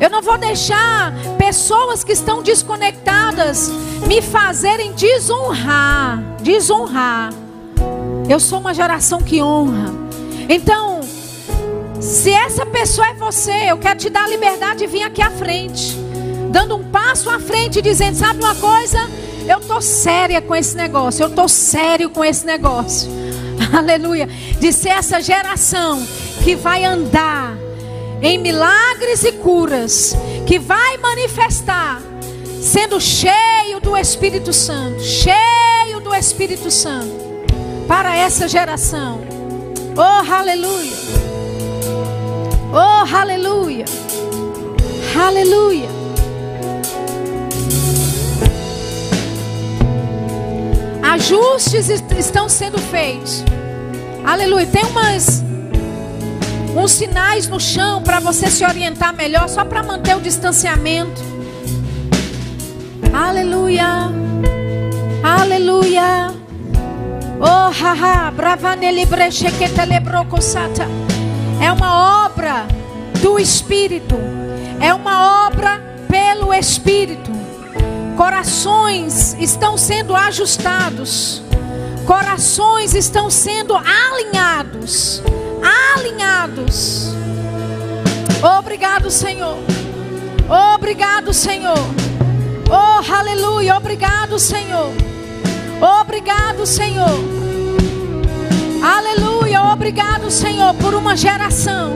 Eu não vou deixar pessoas que estão desconectadas me fazerem desonrar, desonrar. Eu sou uma geração que honra. Então, se essa pessoa é você, eu quero te dar a liberdade de vir aqui à frente, dando um passo à frente, dizendo: sabe uma coisa? Eu tô séria com esse negócio, eu tô sério com esse negócio. Aleluia. De ser essa geração que vai andar em milagres e curas, que vai manifestar sendo cheio do Espírito Santo, cheio do Espírito Santo para essa geração. Oh, aleluia. Oh, aleluia. Aleluia. Ajustes estão sendo feitos. Aleluia. Tem umas uns sinais no chão para você se orientar melhor, só para manter o distanciamento. Aleluia. Aleluia. Oh, haha, bravanele breche que telebrocosata. É uma obra do Espírito. É uma obra pelo Espírito. Corações estão sendo ajustados. Corações estão sendo alinhados. Alinhados. Obrigado, Senhor. Obrigado, Senhor. Oh, aleluia. Obrigado, Senhor. Obrigado, Senhor. Aleluia, obrigado, Senhor, por uma geração,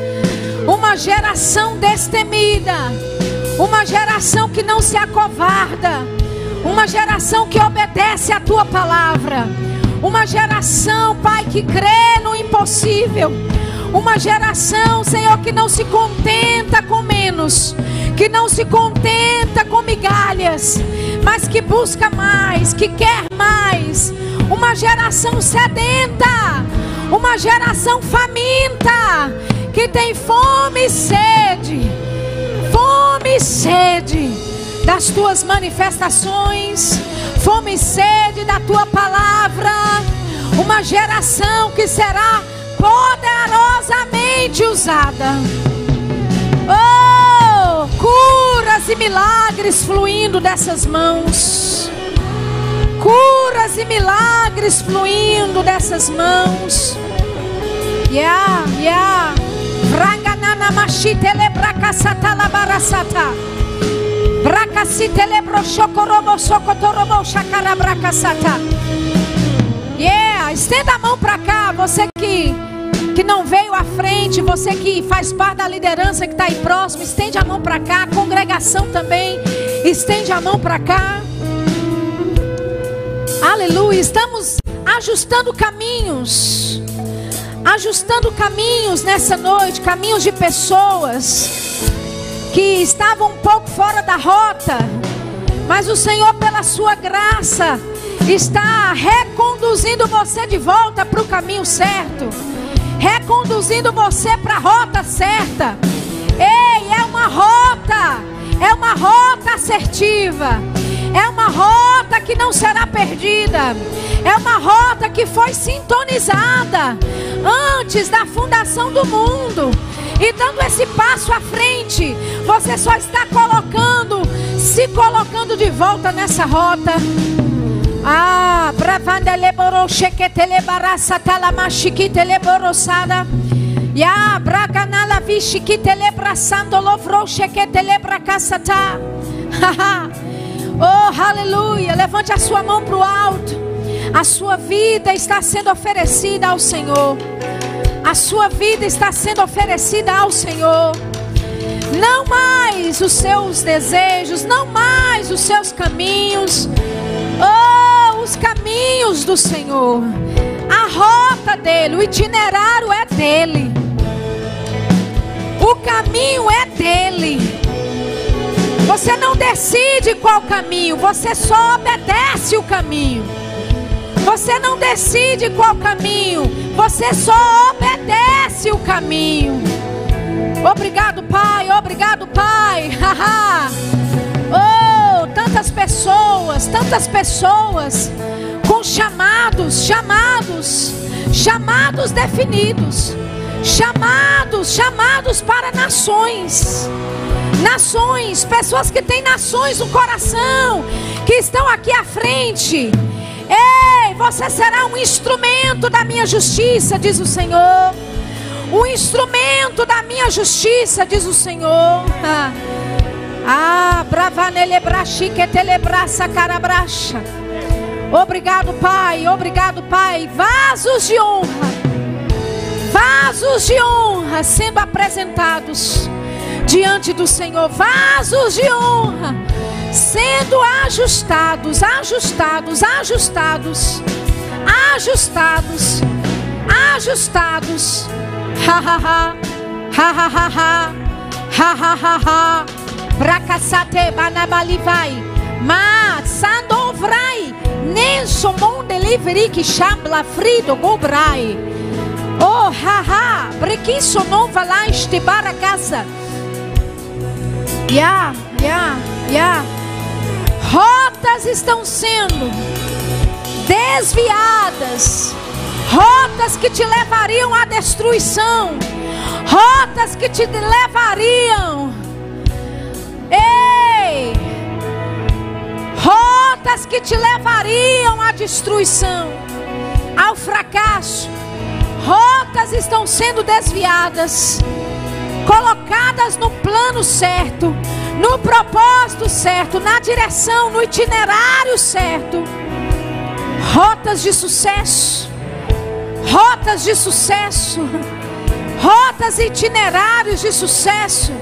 uma geração destemida, uma geração que não se acovarda, uma geração que obedece a tua palavra, uma geração, Pai, que crê no impossível, uma geração, Senhor, que não se contenta com menos, que não se contenta com migalhas, mas que busca mais, que quer mais. Uma geração sedenta, uma geração faminta, que tem fome e sede, fome e sede das tuas manifestações, fome e sede da tua palavra, uma geração que será poderosamente usada. Oh, curas e milagres fluindo dessas mãos curas e milagres fluindo dessas mãos. Yeah, yeah. Lebracasata labarasata. Socotorobo chacarabracasata. Yeah, estenda a mão para cá, você que que não veio à frente, você que faz parte da liderança que está aí próximo, estende a mão para cá, congregação também, estende a mão para cá. Aleluia. Estamos ajustando caminhos. Ajustando caminhos nessa noite, caminhos de pessoas que estavam um pouco fora da rota, mas o Senhor, pela sua graça, está reconduzindo você de volta para o caminho certo, reconduzindo você para a rota certa. Ei, é uma rota, é uma rota assertiva. É uma rota que não será perdida. É uma rota que foi sintonizada antes da fundação do mundo. E dando esse passo à frente, você só está colocando, se colocando de volta nessa rota. Ah, bravanda leboro sheketele barasa talamashikite leborosada. Ya braganala vishikite brasando lovro sheketele bracasata. Haha. Oh, aleluia. Levante a sua mão para o alto. A sua vida está sendo oferecida ao Senhor. A sua vida está sendo oferecida ao Senhor. Não mais os seus desejos, não mais os seus caminhos. Oh, os caminhos do Senhor. A rota dele, o itinerário é dele. O caminho é dele. Você não decide qual caminho, você só obedece o caminho. Você não decide qual caminho, você só obedece o caminho. Obrigado, Pai, obrigado, Pai. oh, tantas pessoas, tantas pessoas com chamados, chamados, chamados definidos, chamados, chamados para nações. Nações, pessoas que têm nações no coração, que estão aqui à frente. Ei, você será um instrumento da minha justiça, diz o Senhor. Um instrumento da minha justiça, diz o Senhor. Ah, bravanelebrashi que telebraça carabracha. Obrigado, Pai. Obrigado, Pai. Vasos de honra. Vasos de honra sendo apresentados diante do Senhor. Vasos de honra sendo ajustados, ajustados, ajustados, ajustados, ajustados. Ha ha ha, ha ha ha ha, ha ha ha ha. Bracasate banabalivai, ma sandovrai, nem somon delivery que chambla frido gobrai. Oh ha ha, brequisso não valaste para casa. Ya, ya, ya. Rotas estão sendo desviadas. Rotas que te levariam à destruição. Rotas que te levariam. Ei! Rotas que te levariam à destruição, ao fracasso. Rotas estão sendo desviadas, colocadas no plano certo no propósito certo, na direção, no itinerário certo. Rotas de sucesso, rotas de sucesso, rotas e itinerários de sucesso.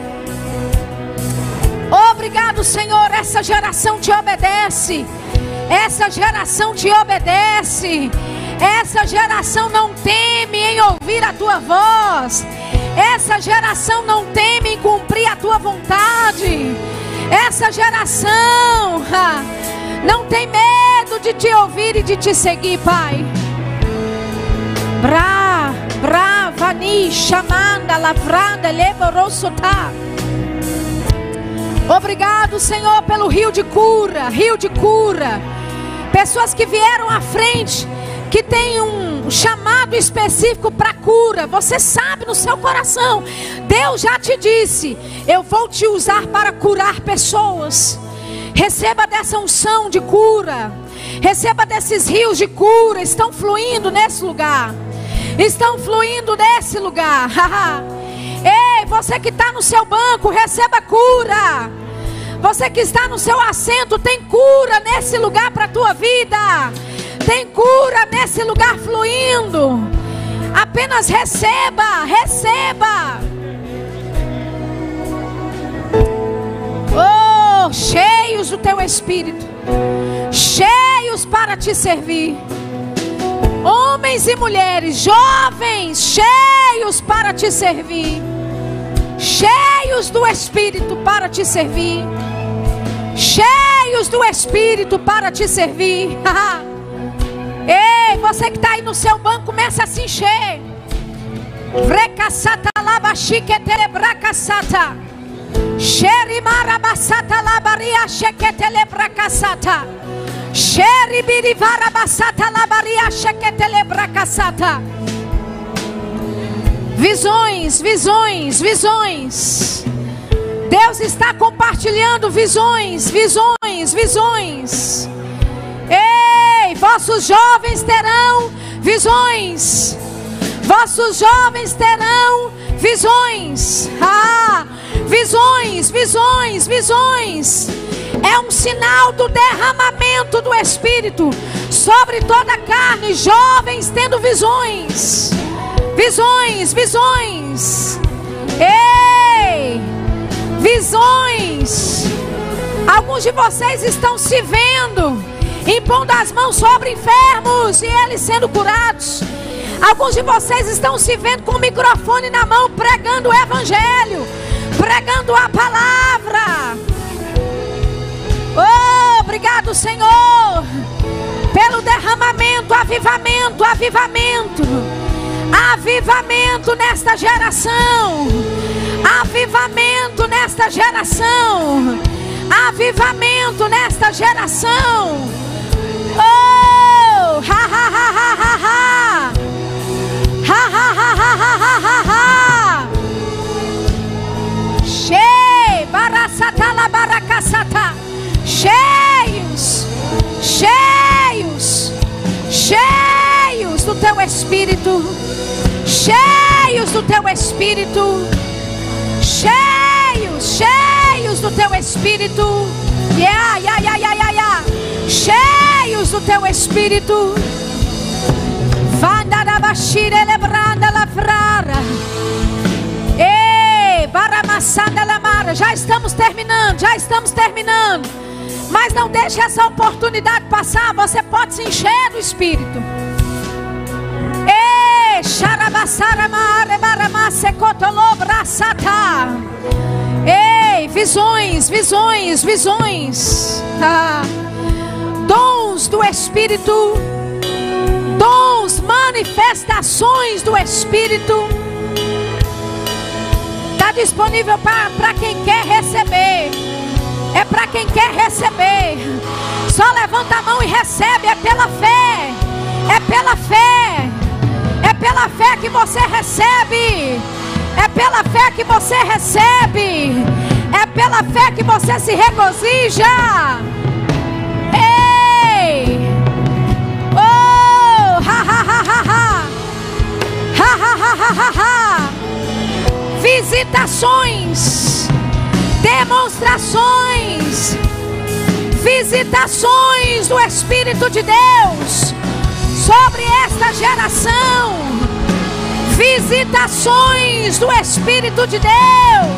Obrigado, Senhor. Essa geração te obedece. Essa geração te obedece. Essa geração não teme em ouvir a tua voz. Essa geração não teme em cumprir a tua vontade. Essa geração não tem medo de te ouvir e de te seguir, Pai. Bra, bra, vani, chamanda, lavranda, leborosotá. Obrigado, Senhor, pelo rio de cura, rio de cura. Pessoas que vieram à frente que tem um chamado específico para cura, você sabe no seu coração. Deus já te disse: Eu vou te usar para curar pessoas. Receba dessa unção de cura. Receba desses rios de cura. Estão fluindo nesse lugar. Estão fluindo nesse lugar. Ei, você que está no seu banco, receba cura. Você que está no seu assento, tem cura nesse lugar para a tua vida. Tem cura nesse lugar fluindo. Apenas receba, receba. Oh, cheios do teu espírito, cheios para te servir. Homens e mulheres, jovens, cheios para te servir. Cheios do espírito para te servir. Cheios do espírito para te servir. Ei, você que está aí no seu banco, começa a se encher. Vrecassata labaxique telebracassata. Xerimarabasata labaria chequetelebracassata. Xeribirivarabasata labaria chequetelebracassata. Visões, visões, visões. Deus está compartilhando visões, visões, visões. Ei, vossos jovens terão visões. Vossos jovens terão visões. Ah, visões, visões, visões. É um sinal do derramamento do Espírito sobre toda a carne. Jovens tendo visões. Visões, visões. Ei! Visões. Alguns de vocês estão se vendo impondo as mãos sobre enfermos e eles sendo curados. Alguns de vocês estão se vendo com o microfone na mão, pregando o Evangelho, pregando a palavra. Oh, obrigado, Senhor, pelo derramamento, avivamento, avivamento, avivamento nesta geração, avivamento nesta geração, avivamento nesta geração. Cheios, cheios, cheios do teu espírito. Cheios do teu espírito. Cheios, cheios do teu espírito. Yeah, yeah, yeah, yeah, yeah. Cheios do teu espírito. Vanda da. Já estamos terminando, já estamos terminando. Mas não deixe essa oportunidade passar. Você pode se encher do Espírito. Ei. Ei, visões, visões, visões. Ah. Dons do Espírito dons, manifestações do Espírito. Está disponível para quem quer receber. É para quem quer receber. Só levanta a mão e recebe. É pela fé. É pela fé. É pela fé que você recebe. É pela fé que você recebe. É pela fé que você se regozija. Ei! Visitações, demonstrações, visitações do Espírito de Deus sobre esta geração. Visitações do Espírito de Deus.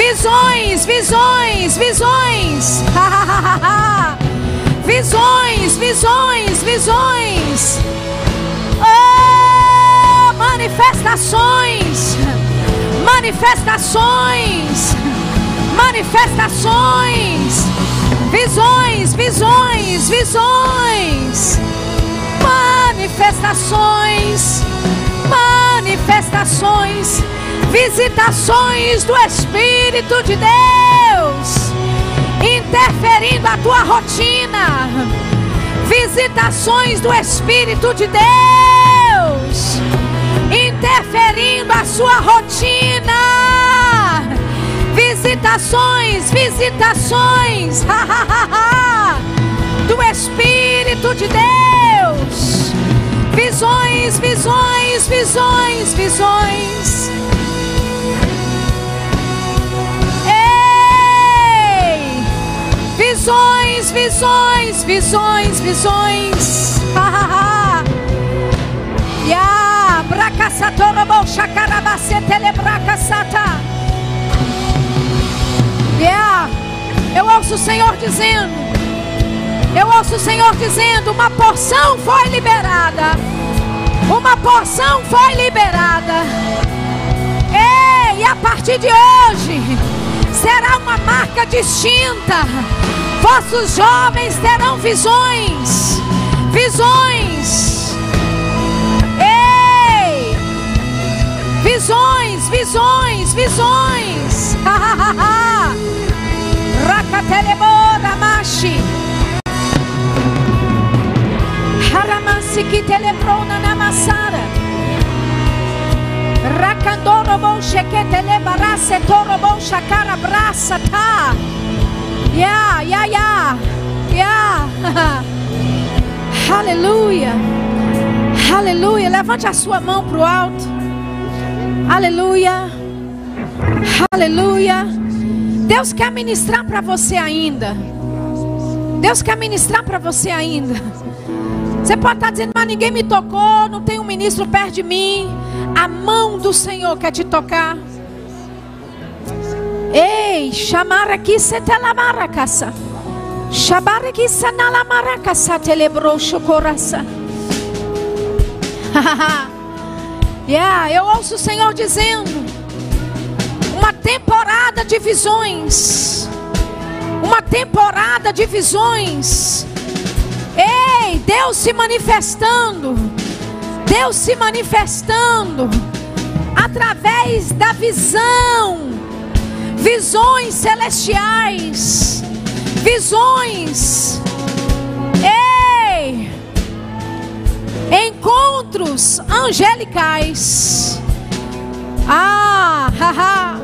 Visões, visões, visões. visões, visões, visões. Manifestações, manifestações, manifestações, visões, visões, visões, manifestações, manifestações, visitações do Espírito de Deus, interferindo a tua rotina, visitações do Espírito de Deus interferindo a sua rotina. Visitações, visitações do Espírito de Deus. Visões, visões, visões, visões. Ei! Visões, visões, visões, visões. yeah. Yeah. Eu ouço o Senhor dizendo. Eu ouço o Senhor dizendo: uma porção foi liberada. Uma porção foi liberada. Ei, e a partir de hoje será uma marca distinta. Vossos jovens terão visões. Visões Visões, visões, visões. Rakatelebora mashi. Que telebrona na massara. sheketele barase torobo shakara brasa ta. Yeah, yeah, yeah. Yeah. Aleluia. Aleluia. Levante a sua mão para o alto. Aleluia. Aleluia. Deus quer ministrar para você ainda. Deus quer ministrar para você ainda. Você pode estar dizendo, mas ninguém me tocou, não tem um ministro perto de mim. A mão do Senhor quer te tocar. Ei, chamar aqui setelamaracassa. Chamar aqui sanalamaracassa telebrou chocoraça. yeah, eu ouço o Senhor dizendo: uma temporada de visões, uma temporada de visões. Ei, Deus se manifestando, Deus se manifestando através da visão, visões celestiais, visões. Ei, encontros angelicais. Ah, haha.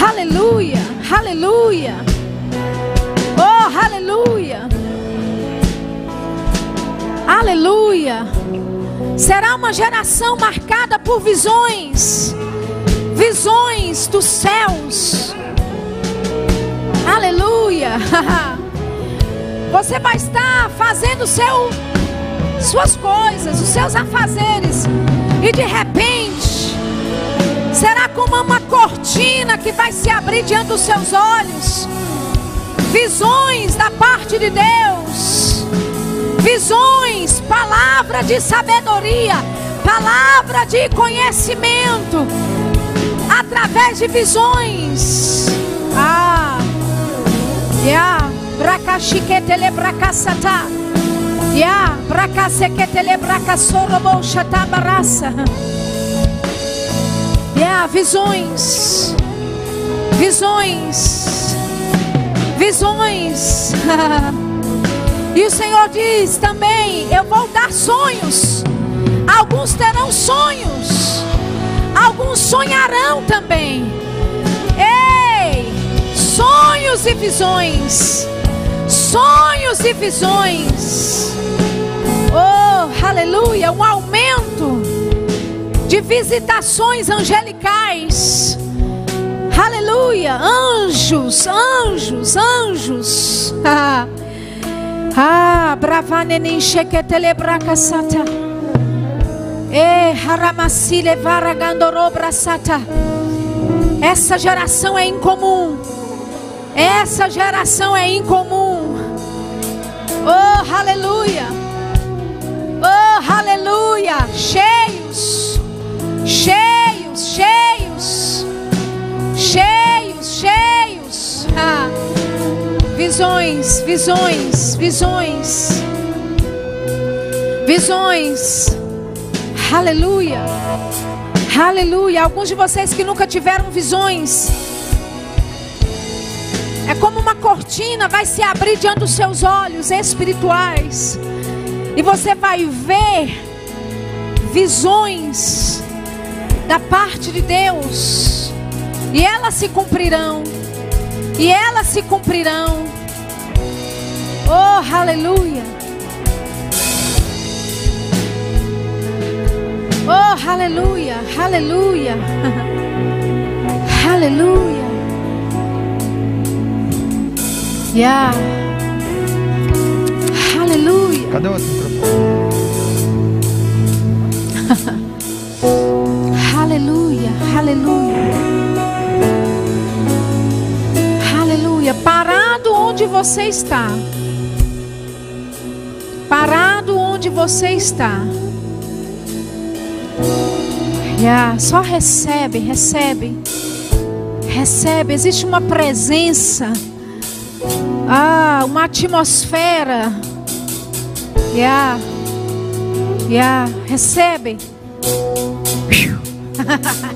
Aleluia, aleluia. Oh, aleluia. Aleluia. Será uma geração marcada por visões, visões dos céus. Aleluia. Você vai estar fazendo seu, suas coisas, os seus afazeres, e de repente será como uma cortina que vai se abrir diante dos seus olhos. Visões da parte de Deus, visões, palavra de sabedoria, palavra de conhecimento, através de visões. Ah, yeah, bracachiquetele bracassata, yeah, bracasequetele bracassorobo chatabarassa. Yeah, visões, visões, visões. e o Senhor diz também: Eu vou dar sonhos. Alguns terão sonhos, alguns sonharão também. Ei, sonhos e visões, sonhos e visões. Oh, aleluia, um aumento de visitações angelicais. Aleluia, anjos, anjos, anjos. Ah, bravanenin sheketele brakasata. E haramasile varagandoro brasata. Essa geração é incomum. Essa geração é incomum. Oh, aleluia. Oh, aleluia. Cheios cheios, cheios, cheios, cheios. Ah, visões, visões, visões, visões. Aleluia, aleluia. Alguns de vocês que nunca tiveram visões. É como uma cortina vai se abrir diante dos seus olhos espirituais. E você vai ver visões da parte de Deus. E elas se cumprirão. E elas se cumprirão. Oh, aleluia. Oh, aleluia, aleluia. aleluia. Yeah. Aleluia. Cadê o outro microfone? Aleluia, aleluia. Aleluia. Onde você está. Parado onde você está. Yeah, só recebe, recebe. Recebe. Existe uma presença. Ah, uma atmosfera. Yeah. Yeah. Recebe.